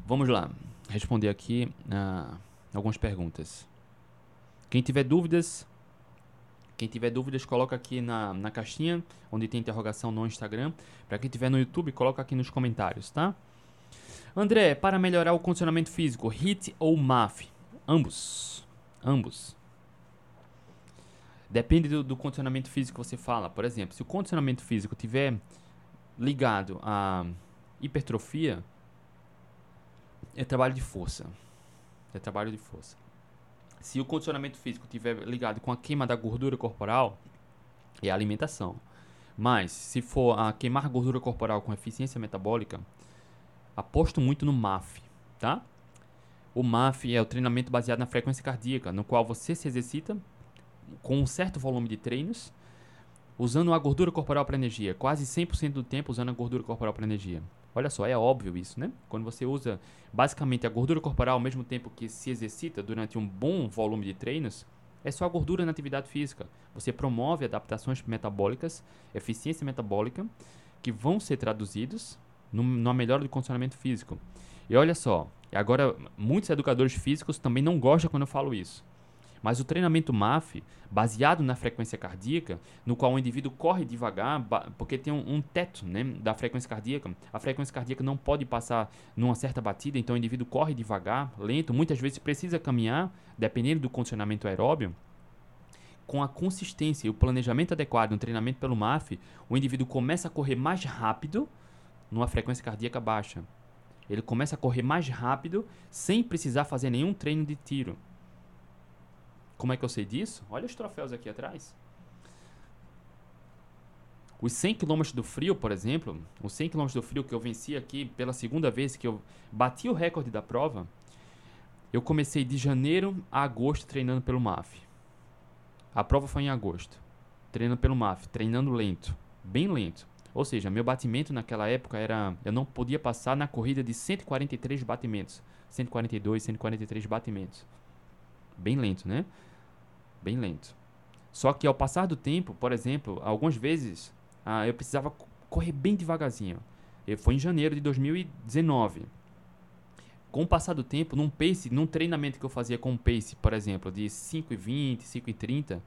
Vamos lá. Responder aqui uh, algumas perguntas. Quem tiver dúvidas, quem tiver dúvidas, coloca aqui na, na caixinha, onde tem interrogação no Instagram. Para quem tiver no YouTube, coloca aqui nos comentários, tá? André, para melhorar o condicionamento físico, HIT ou MAF? Ambos. Ambos. Depende do, do condicionamento físico que você fala. Por exemplo, se o condicionamento físico tiver ligado à hipertrofia, é trabalho de força. É trabalho de força. Se o condicionamento físico estiver ligado com a queima da gordura corporal, é alimentação. Mas se for a queimar gordura corporal com eficiência metabólica, aposto muito no MAF, tá? O MAF é o treinamento baseado na frequência cardíaca, no qual você se exercita com um certo volume de treinos, usando a gordura corporal para energia, quase 100% do tempo usando a gordura corporal para energia. Olha só, é óbvio isso, né? Quando você usa basicamente a gordura corporal ao mesmo tempo que se exercita durante um bom volume de treinos, é só a gordura na atividade física. Você promove adaptações metabólicas, eficiência metabólica, que vão ser traduzidos numa melhora do condicionamento físico. E olha só, agora muitos educadores físicos também não gostam quando eu falo isso. Mas o treinamento MAF, baseado na frequência cardíaca, no qual o indivíduo corre devagar, porque tem um, um teto né, da frequência cardíaca, a frequência cardíaca não pode passar numa certa batida, então o indivíduo corre devagar, lento, muitas vezes precisa caminhar, dependendo do condicionamento aeróbio com a consistência e o planejamento adequado no treinamento pelo MAF, o indivíduo começa a correr mais rápido numa frequência cardíaca baixa. Ele começa a correr mais rápido sem precisar fazer nenhum treino de tiro. Como é que eu sei disso? Olha os troféus aqui atrás. Os 100 km do frio, por exemplo, os 100 km do frio que eu venci aqui pela segunda vez que eu bati o recorde da prova, eu comecei de janeiro a agosto treinando pelo MAF. A prova foi em agosto, treinando pelo MAF, treinando lento, bem lento. Ou seja, meu batimento naquela época era. Eu não podia passar na corrida de 143 batimentos. 142, 143 batimentos. Bem lento, né? Bem lento. Só que ao passar do tempo, por exemplo, algumas vezes ah, eu precisava correr bem devagarzinho. Eu, foi em janeiro de 2019. Com o passar do tempo, num pace, num treinamento que eu fazia com pace, por exemplo, de 5,20, 5,30,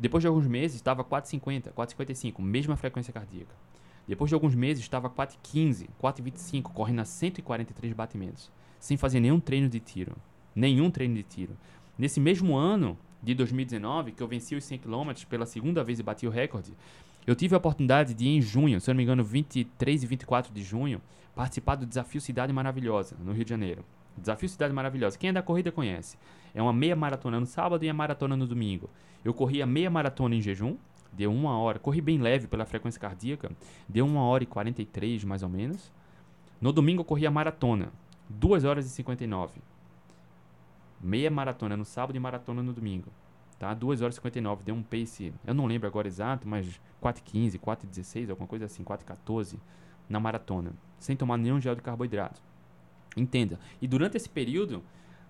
depois de alguns meses estava 4,50, 4,55, mesma frequência cardíaca. Depois de alguns meses, estava 4,15, 4,25, correndo a 143 batimentos, sem fazer nenhum treino de tiro. Nenhum treino de tiro. Nesse mesmo ano de 2019, que eu venci os 100 km pela segunda vez e bati o recorde, eu tive a oportunidade de, em junho, se eu não me engano, 23 e 24 de junho, participar do Desafio Cidade Maravilhosa, no Rio de Janeiro. Desafio Cidade Maravilhosa. Quem é da corrida conhece. É uma meia maratona no sábado e a maratona no domingo. Eu corri a meia maratona em jejum, deu uma hora. Corri bem leve pela frequência cardíaca, deu uma hora e 43 mais ou menos. No domingo eu corri a maratona, 2 horas e 59. Meia maratona no sábado e maratona no domingo. Tá? 2 horas e 59, deu um pace, eu não lembro agora exato, mas 4,15, 4,16, alguma coisa assim, 4,14 na maratona, sem tomar nenhum gel de carboidrato. Entenda. E durante esse período,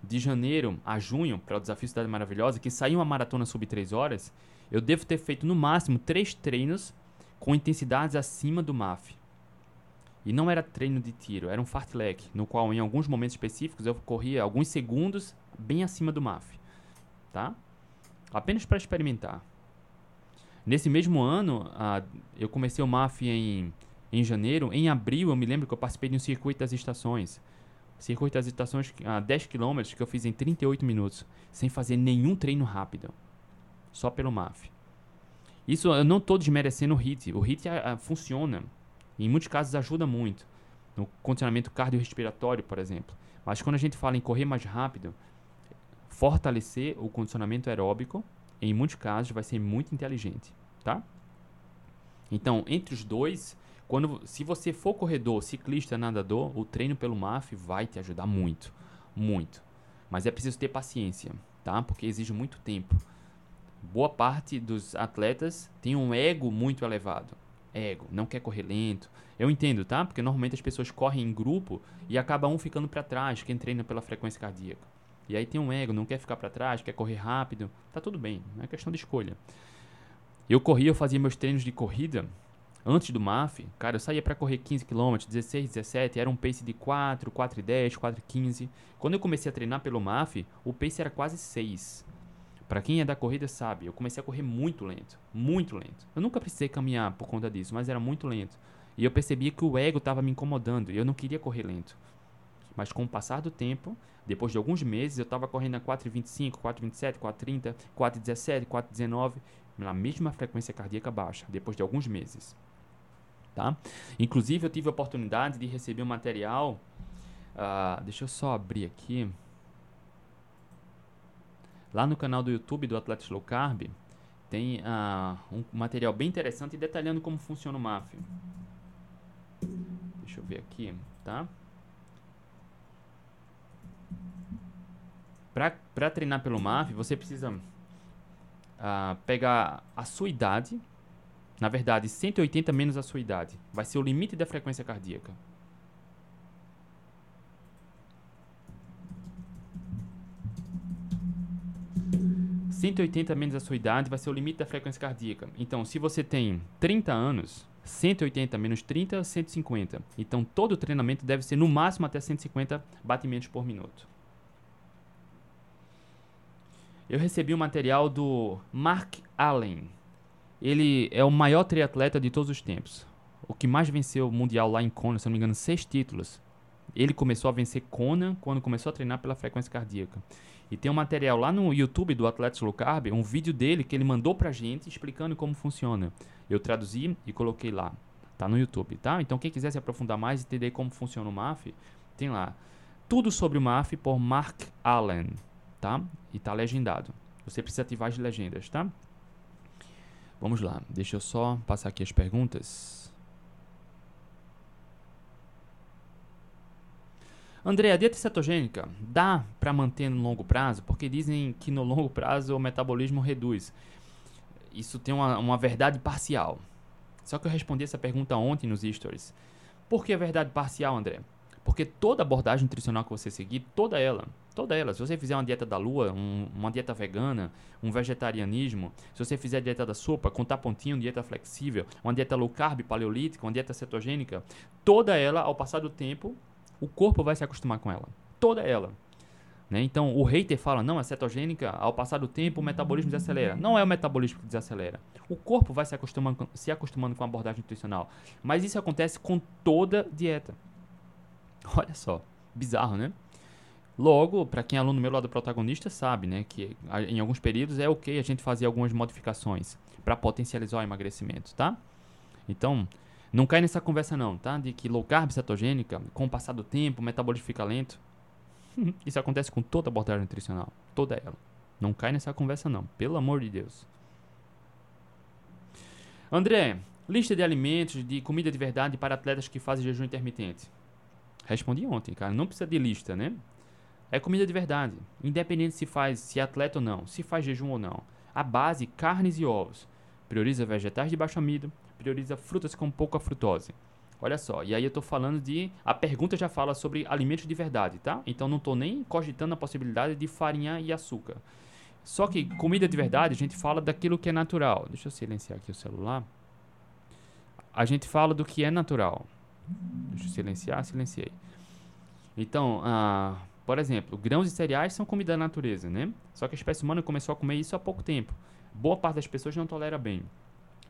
de janeiro a junho, para o Desafio Cidade Maravilhosa, que saiu uma maratona sub 3 horas, eu devo ter feito no máximo três treinos com intensidades acima do MAF. E não era treino de tiro, era um fartlek, no qual em alguns momentos específicos eu corria alguns segundos bem acima do MAF. Tá? Apenas para experimentar. Nesse mesmo ano, eu comecei o MAF em, em janeiro. Em abril, eu me lembro que eu participei de um circuito das estações. Circuito das estações a uh, 10 km que eu fiz em 38 minutos, sem fazer nenhum treino rápido só pelo MAF. Isso eu não estou desmerecendo o HIT. O HIT a, a, funciona. Em muitos casos ajuda muito. No condicionamento cardiorrespiratório, por exemplo. Mas quando a gente fala em correr mais rápido, fortalecer o condicionamento aeróbico, em muitos casos, vai ser muito inteligente. Tá? Então, entre os dois, quando, se você for corredor, ciclista, nadador, o treino pelo MAF vai te ajudar muito. Muito. Mas é preciso ter paciência, tá? Porque exige muito tempo boa parte dos atletas tem um ego muito elevado. Ego, não quer correr lento. Eu entendo, tá? Porque normalmente as pessoas correm em grupo e acaba um ficando para trás, quem treina pela frequência cardíaca. E aí tem um ego, não quer ficar para trás, quer correr rápido. Tá tudo bem, é questão de escolha. Eu corria, eu fazia meus treinos de corrida antes do MAF. Cara, eu saía para correr 15 km, 16, 17, era um pace de 4, 4 10, 4 15. Quando eu comecei a treinar pelo MAF, o pace era quase 6. Para quem é da corrida sabe, eu comecei a correr muito lento, muito lento. Eu nunca precisei caminhar por conta disso, mas era muito lento. E eu percebia que o ego estava me incomodando e eu não queria correr lento. Mas com o passar do tempo, depois de alguns meses, eu estava correndo a 4,25, 4,27, 4,30, 4,17, 4,19, na mesma frequência cardíaca baixa, depois de alguns meses. Tá? Inclusive, eu tive a oportunidade de receber um material. Uh, deixa eu só abrir aqui. Lá no canal do YouTube do Atletas Low Carb tem uh, um material bem interessante detalhando como funciona o MAF. Deixa eu ver aqui, tá? Para treinar pelo MAF, você precisa uh, pegar a sua idade, na verdade, 180 menos a sua idade. Vai ser o limite da frequência cardíaca. 180 menos a sua idade vai ser o limite da frequência cardíaca. Então, se você tem 30 anos, 180 menos 30, 150. Então, todo treinamento deve ser no máximo até 150 batimentos por minuto. Eu recebi um material do Mark Allen. Ele é o maior triatleta de todos os tempos. O que mais venceu o mundial lá em Kona, se não me engano, seis títulos. Ele começou a vencer Kona quando começou a treinar pela frequência cardíaca. E tem um material lá no YouTube do Atletas Low Carb, um vídeo dele que ele mandou pra gente explicando como funciona. Eu traduzi e coloquei lá. Tá no YouTube, tá? Então quem quiser se aprofundar mais e entender como funciona o MAF, tem lá. Tudo sobre o MAF por Mark Allen, tá? E tá legendado. Você precisa ativar as legendas, tá? Vamos lá, deixa eu só passar aqui as perguntas. André, a dieta cetogênica dá para manter no longo prazo? Porque dizem que no longo prazo o metabolismo reduz. Isso tem uma, uma verdade parcial. Só que eu respondi essa pergunta ontem nos stories. Por que a verdade parcial, André? Porque toda abordagem nutricional que você seguir, toda ela, toda ela, se você fizer uma dieta da lua, um, uma dieta vegana, um vegetarianismo, se você fizer a dieta da sopa, contar pontinho, dieta flexível, uma dieta low carb, paleolítica, uma dieta cetogênica, toda ela, ao passar do tempo, o corpo vai se acostumar com ela. Toda ela. Né? Então, o hater fala, não, é cetogênica, ao passar do tempo o metabolismo desacelera. Não é o metabolismo que desacelera. O corpo vai se acostumando, se acostumando com a abordagem nutricional. Mas isso acontece com toda dieta. (laughs) Olha só, bizarro, né? Logo, para quem é aluno meu lá do protagonista, sabe, né, que em alguns períodos é ok a gente fazer algumas modificações para potencializar o emagrecimento, tá? Então, não cai nessa conversa não, tá? De que low carb cetogênica, com o passar do tempo, o metabolismo fica lento. (laughs) Isso acontece com toda abordagem nutricional, toda ela. Não cai nessa conversa não, pelo amor de Deus. André, lista de alimentos de comida de verdade para atletas que fazem jejum intermitente. Respondi ontem, cara, não precisa de lista, né? É comida de verdade, independente se faz se é atleta ou não, se faz jejum ou não. A base carnes e ovos. Prioriza vegetais de baixo amido, prioriza frutas com pouca frutose. Olha só, e aí eu estou falando de. A pergunta já fala sobre alimentos de verdade, tá? Então não estou nem cogitando a possibilidade de farinha e açúcar. Só que comida de verdade, a gente fala daquilo que é natural. Deixa eu silenciar aqui o celular. A gente fala do que é natural. Deixa eu silenciar, silenciei. Então, ah, por exemplo, grãos e cereais são comida da natureza, né? Só que a espécie humana começou a comer isso há pouco tempo. Boa parte das pessoas não tolera bem.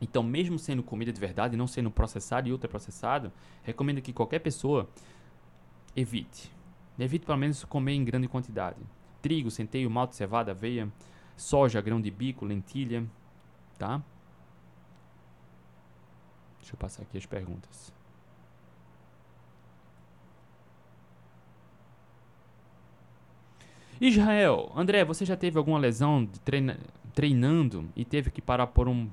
Então, mesmo sendo comida de verdade, não sendo processado e ultraprocessado, recomendo que qualquer pessoa evite. Evite pelo menos comer em grande quantidade. Trigo, centeio, malte, cevada, aveia, soja, grão de bico, lentilha, tá? Deixa eu passar aqui as perguntas. Israel, André, você já teve alguma lesão treina, treinando e teve que parar por um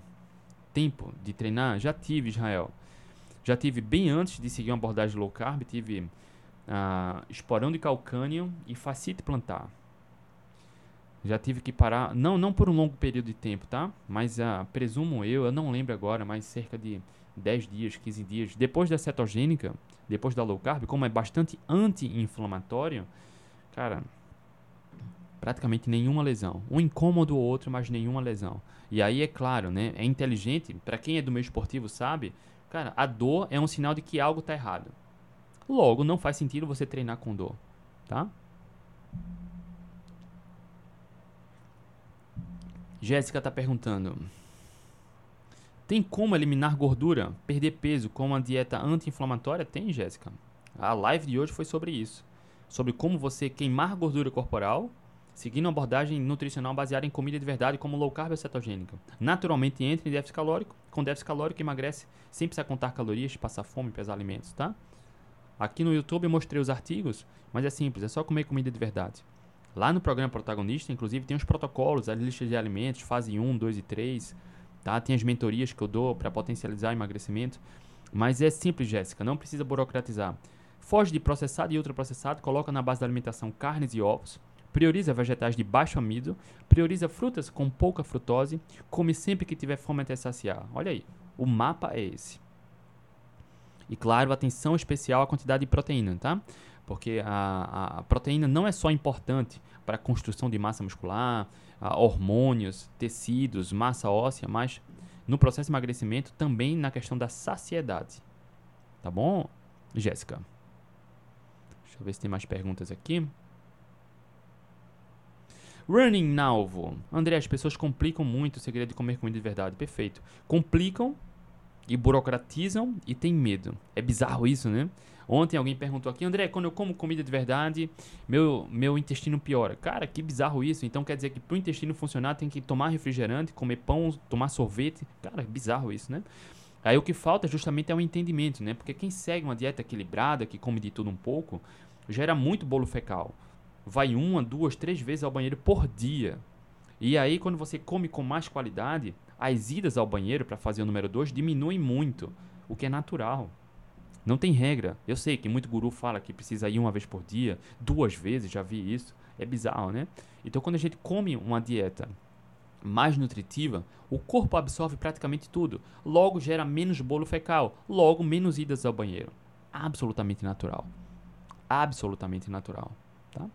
tempo de treinar? Já tive, Israel. Já tive bem antes de seguir uma abordagem low carb, tive uh, esporão de calcânio e facite plantar. Já tive que parar, não, não por um longo período de tempo, tá? Mas uh, presumo eu, eu não lembro agora, mas cerca de 10 dias, 15 dias, depois da cetogênica, depois da low carb, como é bastante anti-inflamatório, cara, praticamente nenhuma lesão. Um incômodo ou outro, mas nenhuma lesão. E aí é claro, né? É inteligente, para quem é do meio esportivo sabe, cara, a dor é um sinal de que algo tá errado. Logo, não faz sentido você treinar com dor, tá? Jéssica tá perguntando: Tem como eliminar gordura, perder peso com uma dieta anti-inflamatória? Tem, Jéssica. A live de hoje foi sobre isso. Sobre como você queimar gordura corporal seguindo uma abordagem nutricional baseada em comida de verdade como low carb ou cetogênica. Naturalmente entra em déficit calórico, com déficit calórico emagrece sem precisar contar calorias, passar fome, pesar alimentos, tá? Aqui no YouTube eu mostrei os artigos, mas é simples, é só comer comida de verdade. Lá no programa protagonista, inclusive, tem os protocolos, as listas de alimentos, fase 1, 2 e 3, tá? Tem as mentorias que eu dou para potencializar o emagrecimento. Mas é simples, Jéssica, não precisa burocratizar. Foge de processado e ultraprocessado, coloca na base da alimentação carnes e ovos prioriza vegetais de baixo amido, prioriza frutas com pouca frutose, come sempre que tiver fome até saciar. Olha aí, o mapa é esse. E claro, atenção especial à quantidade de proteína, tá? Porque a, a proteína não é só importante para a construção de massa muscular, hormônios, tecidos, massa óssea, mas no processo de emagrecimento também na questão da saciedade. Tá bom, Jéssica? Deixa eu ver se tem mais perguntas aqui. Running Nalvo. André, as pessoas complicam muito o segredo de comer comida de verdade. Perfeito. Complicam e burocratizam e tem medo. É bizarro isso, né? Ontem alguém perguntou aqui, André, quando eu como comida de verdade, meu, meu intestino piora. Cara, que bizarro isso. Então quer dizer que para o intestino funcionar tem que tomar refrigerante, comer pão, tomar sorvete. Cara, bizarro isso, né? Aí o que falta justamente é o entendimento, né? Porque quem segue uma dieta equilibrada, que come de tudo um pouco, gera muito bolo fecal vai uma, duas, três vezes ao banheiro por dia. E aí, quando você come com mais qualidade, as idas ao banheiro para fazer o número 2 diminuem muito, o que é natural. Não tem regra. Eu sei que muito guru fala que precisa ir uma vez por dia, duas vezes, já vi isso. É bizarro, né? Então, quando a gente come uma dieta mais nutritiva, o corpo absorve praticamente tudo. Logo gera menos bolo fecal, logo menos idas ao banheiro. Absolutamente natural. Absolutamente natural, tá?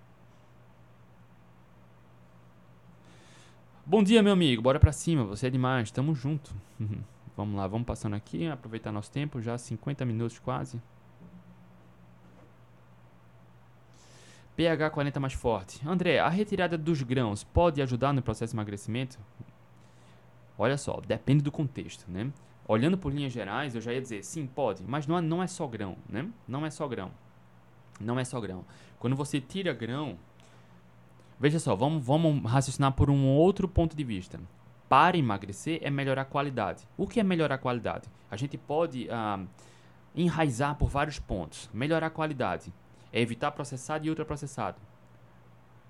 Bom dia, meu amigo. Bora pra cima. Você é demais. Tamo junto. vamos lá, vamos passando aqui. Aproveitar nosso tempo. Já 50 minutos quase. pH 40 mais forte. André, a retirada dos grãos pode ajudar no processo de emagrecimento? Olha só, depende do contexto, né? Olhando por linhas gerais, eu já ia dizer, sim, pode, mas não é, não é só grão, né? Não é só grão. Não é só grão. Quando você tira grão, veja só, vamos, vamos raciocinar por um outro ponto de vista. Para emagrecer é melhorar a qualidade. O que é melhorar a qualidade? A gente pode ah, enraizar por vários pontos. Melhorar a qualidade é evitar processado e ultraprocessado.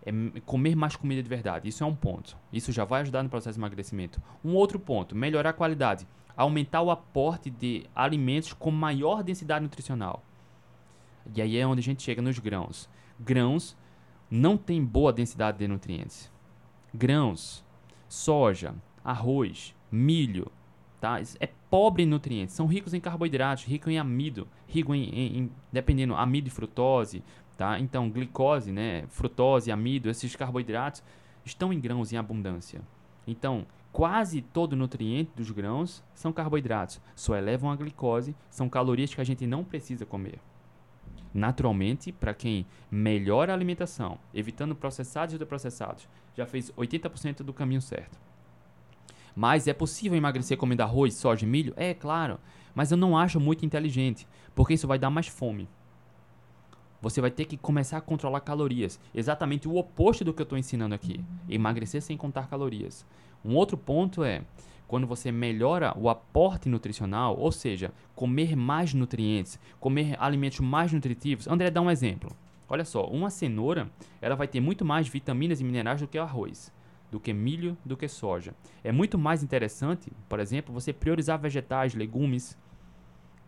É comer mais comida de verdade. Isso é um ponto. Isso já vai ajudar no processo de emagrecimento. Um outro ponto, melhorar a qualidade. Aumentar o aporte de alimentos com maior densidade nutricional. E aí é onde a gente chega nos grãos. Grãos não tem boa densidade de nutrientes. Grãos, soja, arroz, milho, tá? É pobre em nutrientes, são ricos em carboidratos, ricos em amido, rico em, em, em, dependendo, amido e frutose, tá? Então, glicose, né, frutose, amido, esses carboidratos estão em grãos em abundância. Então, quase todo nutriente dos grãos são carboidratos, só elevam a glicose, são calorias que a gente não precisa comer. Naturalmente, para quem melhora a alimentação, evitando processados e ultraprocessados, já fez 80% do caminho certo. Mas é possível emagrecer comendo arroz, soja e milho? É, claro. Mas eu não acho muito inteligente, porque isso vai dar mais fome. Você vai ter que começar a controlar calorias. Exatamente o oposto do que eu estou ensinando aqui. Emagrecer sem contar calorias. Um outro ponto é quando você melhora o aporte nutricional, ou seja, comer mais nutrientes, comer alimentos mais nutritivos. André, dá um exemplo. Olha só, uma cenoura, ela vai ter muito mais vitaminas e minerais do que o arroz do que milho, do que soja. É muito mais interessante, por exemplo, você priorizar vegetais, legumes,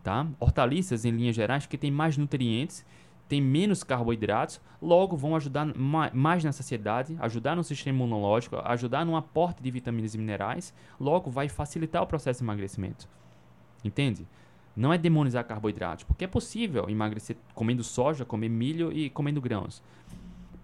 tá? hortaliças em linhas gerais, que tem mais nutrientes, tem menos carboidratos, logo vão ajudar mais na saciedade, ajudar no sistema imunológico, ajudar no aporte de vitaminas e minerais, logo vai facilitar o processo de emagrecimento. Entende? Não é demonizar carboidratos, porque é possível emagrecer comendo soja, comer milho e comendo grãos.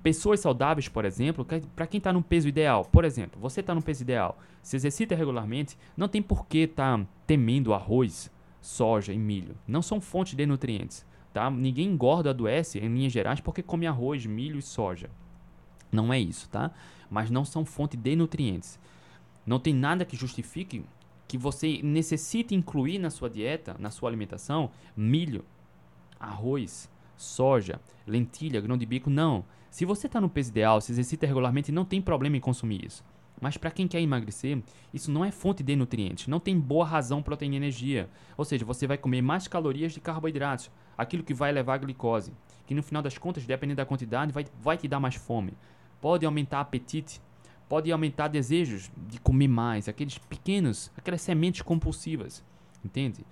Pessoas saudáveis, por exemplo, para quem está no peso ideal, por exemplo, você está no peso ideal, se exercita regularmente, não tem por que estar tá temendo arroz, soja e milho. Não são fontes de nutrientes. Tá? Ninguém engorda, adoece, em linhas gerais, porque come arroz, milho e soja. Não é isso, tá? Mas não são fonte de nutrientes. Não tem nada que justifique que você necessite incluir na sua dieta, na sua alimentação, milho, arroz, soja, lentilha, grão de bico. Não. Se você está no peso ideal, se exercita regularmente, não tem problema em consumir isso. Mas para quem quer emagrecer, isso não é fonte de nutrientes, não tem boa razão proteína e energia. Ou seja, você vai comer mais calorias de carboidratos, aquilo que vai levar a glicose, que no final das contas, dependendo da quantidade, vai, vai te dar mais fome. Pode aumentar apetite, pode aumentar desejos de comer mais, aqueles pequenos, aquelas sementes compulsivas, entende?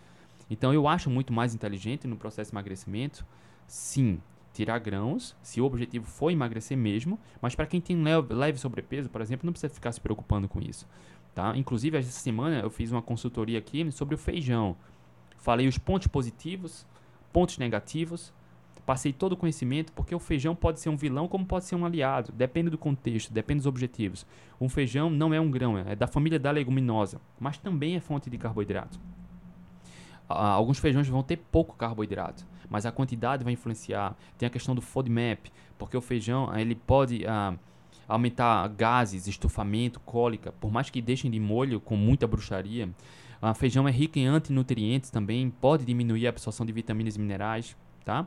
Então eu acho muito mais inteligente no processo de emagrecimento, sim, tirar grãos, se o objetivo for emagrecer mesmo, mas para quem tem leve, sobrepeso, por exemplo, não precisa ficar se preocupando com isso. Tá? Inclusive, essa semana eu fiz uma consultoria aqui sobre o feijão. Falei os pontos positivos, pontos negativos, passei todo o conhecimento, porque o feijão pode ser um vilão como pode ser um aliado, depende do contexto, depende dos objetivos. Um feijão não é um grão, é da família da leguminosa, mas também é fonte de carboidrato. Ah, alguns feijões vão ter pouco carboidrato, mas a quantidade vai influenciar. Tem a questão do FODMAP, porque o feijão ele pode ah, aumentar gases, estufamento, cólica, por mais que deixem de molho com muita bruxaria. O feijão é rico em antinutrientes também, pode diminuir a absorção de vitaminas e minerais, tá?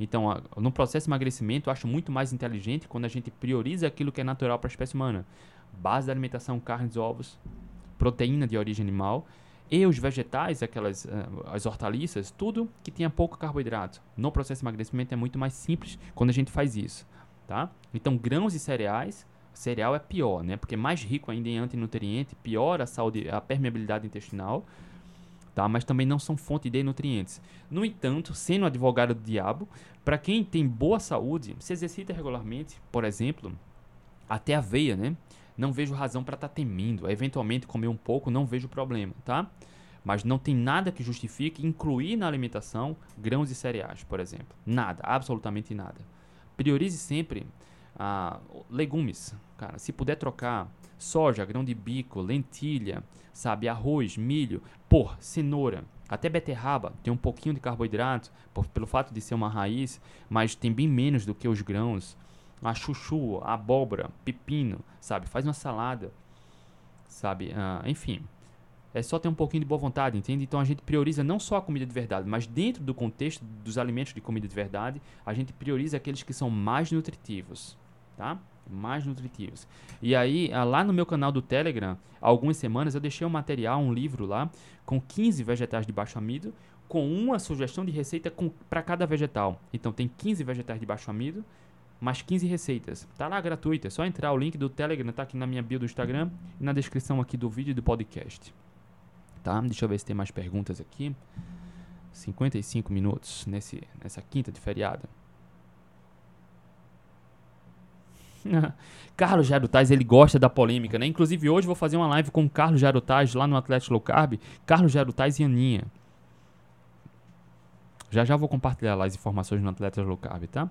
Então, no processo de emagrecimento, eu acho muito mais inteligente quando a gente prioriza aquilo que é natural para a espécie humana. Base da alimentação, carnes, ovos, proteína de origem animal e os vegetais, aquelas uh, as hortaliças, tudo que tenha pouco carboidrato. No processo de emagrecimento é muito mais simples quando a gente faz isso, tá? Então, grãos e cereais, cereal é pior, né? Porque é mais rico ainda em antinutriente, piora a saúde, a permeabilidade intestinal, tá? Mas também não são fonte de nutrientes. No entanto, sendo advogado do diabo, para quem tem boa saúde, se exercita regularmente, por exemplo, até aveia, né? Não vejo razão para estar tá temendo. Eventualmente comer um pouco, não vejo problema, tá? Mas não tem nada que justifique incluir na alimentação grãos e cereais, por exemplo. Nada, absolutamente nada. Priorize sempre ah, legumes, cara. Se puder trocar soja, grão de bico, lentilha, sabe, arroz, milho, por cenoura, até beterraba tem um pouquinho de carboidrato por, pelo fato de ser uma raiz, mas tem bem menos do que os grãos a chuchu, a abóbora, pepino, sabe? Faz uma salada, sabe? Ah, enfim, é só ter um pouquinho de boa vontade, entende? Então a gente prioriza não só a comida de verdade, mas dentro do contexto dos alimentos de comida de verdade, a gente prioriza aqueles que são mais nutritivos, tá? Mais nutritivos. E aí, ah, lá no meu canal do Telegram, há algumas semanas eu deixei um material, um livro lá, com 15 vegetais de baixo amido, com uma sugestão de receita para cada vegetal. Então tem 15 vegetais de baixo amido, mais 15 receitas. Tá lá gratuito, é só entrar, o link do Telegram tá aqui na minha bio do Instagram e na descrição aqui do vídeo e do podcast tá? Deixa eu ver se tem mais perguntas aqui. 55 minutos nesse, nessa quinta de feriado. (laughs) Carlos Jarutais, ele gosta da polêmica, né? Inclusive hoje vou fazer uma live com o Carlos Jarutais lá no Atlético Low Carb. Carlos Jarutais e Aninha. Já já vou compartilhar lá as informações no Atlético Low Carb, tá?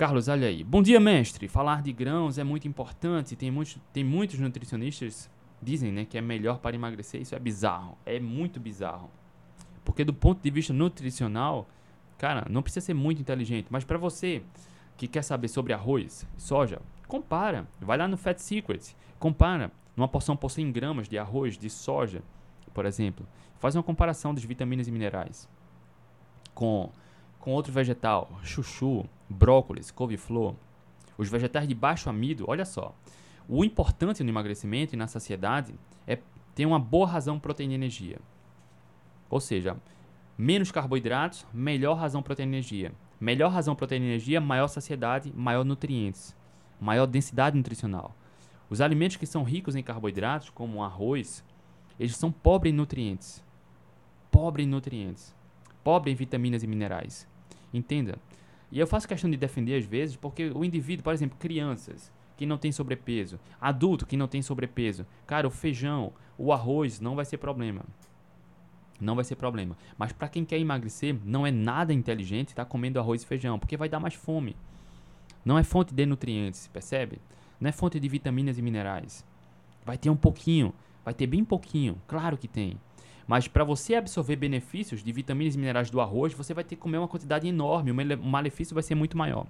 Carlos, olha aí. Bom dia, mestre. Falar de grãos é muito importante. Tem muitos, tem muitos nutricionistas dizem né, que é melhor para emagrecer, isso é bizarro. É muito bizarro. Porque do ponto de vista nutricional, cara, não precisa ser muito inteligente, mas para você que quer saber sobre arroz, soja, compara. Vai lá no Fat Secrets, compara. Numa porção por 100 gramas de arroz, de soja, por exemplo. Faz uma comparação das vitaminas e minerais com, com outro vegetal, chuchu, brócolis, couve-flor. Os vegetais de baixo amido, olha só. O importante no emagrecimento e na saciedade é ter uma boa razão proteína e energia. Ou seja, menos carboidratos, melhor razão proteína e energia. Melhor razão proteína e energia, maior saciedade, maior nutrientes, maior densidade nutricional. Os alimentos que são ricos em carboidratos, como arroz, eles são pobres em nutrientes. Pobre em nutrientes. Pobre em vitaminas e minerais. Entenda. E eu faço questão de defender às vezes porque o indivíduo, por exemplo, crianças, que não tem sobrepeso, adulto que não tem sobrepeso. Cara, o feijão, o arroz não vai ser problema. Não vai ser problema. Mas para quem quer emagrecer, não é nada inteligente estar tá comendo arroz e feijão, porque vai dar mais fome. Não é fonte de nutrientes, percebe? Não é fonte de vitaminas e minerais. Vai ter um pouquinho, vai ter bem pouquinho, claro que tem. Mas para você absorver benefícios de vitaminas e minerais do arroz, você vai ter que comer uma quantidade enorme, o malefício vai ser muito maior.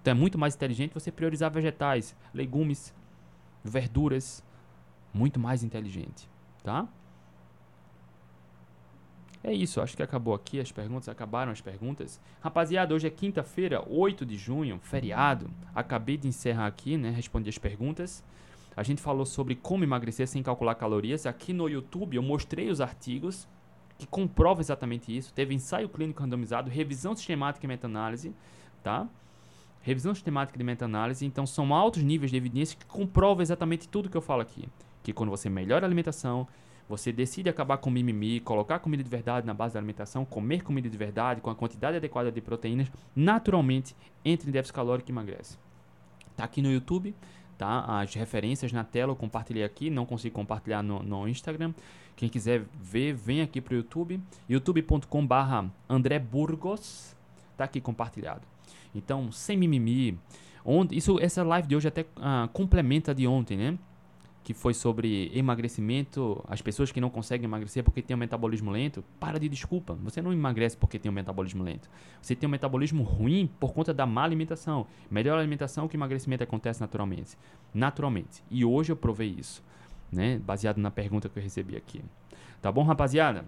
Então é muito mais inteligente você priorizar vegetais, legumes, verduras. Muito mais inteligente, tá? É isso, acho que acabou aqui as perguntas, acabaram as perguntas. Rapaziada, hoje é quinta-feira, 8 de junho, feriado. Acabei de encerrar aqui, né? Respondi as perguntas. A gente falou sobre como emagrecer sem calcular calorias. Aqui no YouTube eu mostrei os artigos que comprovam exatamente isso. Teve ensaio clínico randomizado, revisão sistemática e meta-análise, tá? Revisão sistemática de meta-análise, então são altos níveis de evidência que comprovam exatamente tudo que eu falo aqui. Que quando você melhora a alimentação, você decide acabar com mimimi, colocar comida de verdade na base da alimentação, comer comida de verdade com a quantidade adequada de proteínas, naturalmente entra em déficit calórico e emagrece. Tá aqui no YouTube, tá? As referências na tela eu compartilhei aqui, não consigo compartilhar no, no Instagram. Quem quiser ver, vem aqui para o YouTube, youtube.com/barra André Burgos, tá aqui compartilhado. Então, sem mimimi. Ontem, isso, essa live de hoje até uh, complementa de ontem, né? Que foi sobre emagrecimento. As pessoas que não conseguem emagrecer porque têm um metabolismo lento. Para de desculpa. Você não emagrece porque tem um metabolismo lento. Você tem um metabolismo ruim por conta da má alimentação. Melhor alimentação que emagrecimento acontece naturalmente. Naturalmente. E hoje eu provei isso. Né? Baseado na pergunta que eu recebi aqui. Tá bom, rapaziada?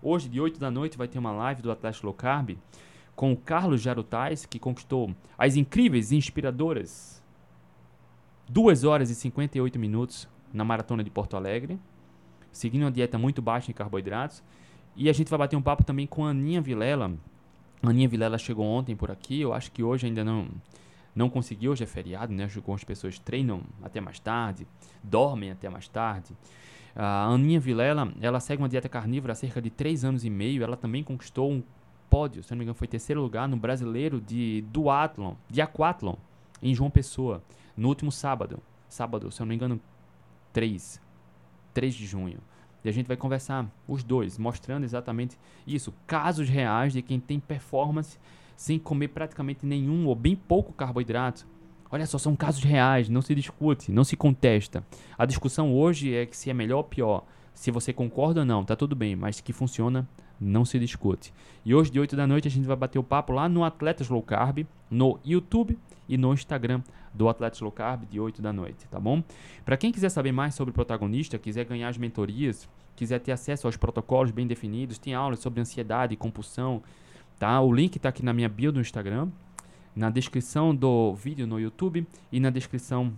Hoje, de 8 da noite, vai ter uma live do Atlético Low Carb com o Carlos Jarutais, que conquistou as incríveis e inspiradoras 2 horas e 58 minutos na maratona de Porto Alegre, seguindo uma dieta muito baixa em carboidratos. E a gente vai bater um papo também com a Aninha Vilela. A Aninha Vilela chegou ontem por aqui, eu acho que hoje ainda não não conseguiu, hoje é feriado, né? Algumas pessoas treinam até mais tarde, dormem até mais tarde. A Aninha Vilela, ela segue uma dieta carnívora há cerca de 3 anos e meio, ela também conquistou um pódio, se não me engano, foi terceiro lugar no brasileiro de duatlon, de aquatlon, em João Pessoa, no último sábado. Sábado, se não me engano, 3. 3 de junho. E a gente vai conversar os dois, mostrando exatamente isso, casos reais de quem tem performance sem comer praticamente nenhum ou bem pouco carboidrato. Olha só, são casos reais, não se discute, não se contesta. A discussão hoje é que se é melhor ou pior. Se você concorda ou não, tá tudo bem, mas que funciona não se discute. E hoje, de 8 da noite, a gente vai bater o papo lá no Atletas Low Carb, no YouTube e no Instagram do Atletas Low Carb, de 8 da noite, tá bom? Para quem quiser saber mais sobre o protagonista, quiser ganhar as mentorias, quiser ter acesso aos protocolos bem definidos, tem aulas sobre ansiedade e compulsão, tá? O link está aqui na minha bio do Instagram, na descrição do vídeo no YouTube e na descrição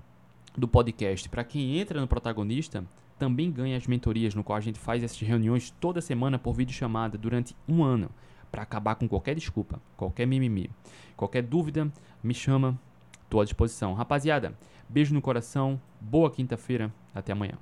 do podcast. Para quem entra no protagonista, também ganha as mentorias, no qual a gente faz essas reuniões toda semana por vídeo chamada durante um ano, para acabar com qualquer desculpa, qualquer mimimi. Qualquer dúvida, me chama, estou à disposição. Rapaziada, beijo no coração, boa quinta-feira, até amanhã.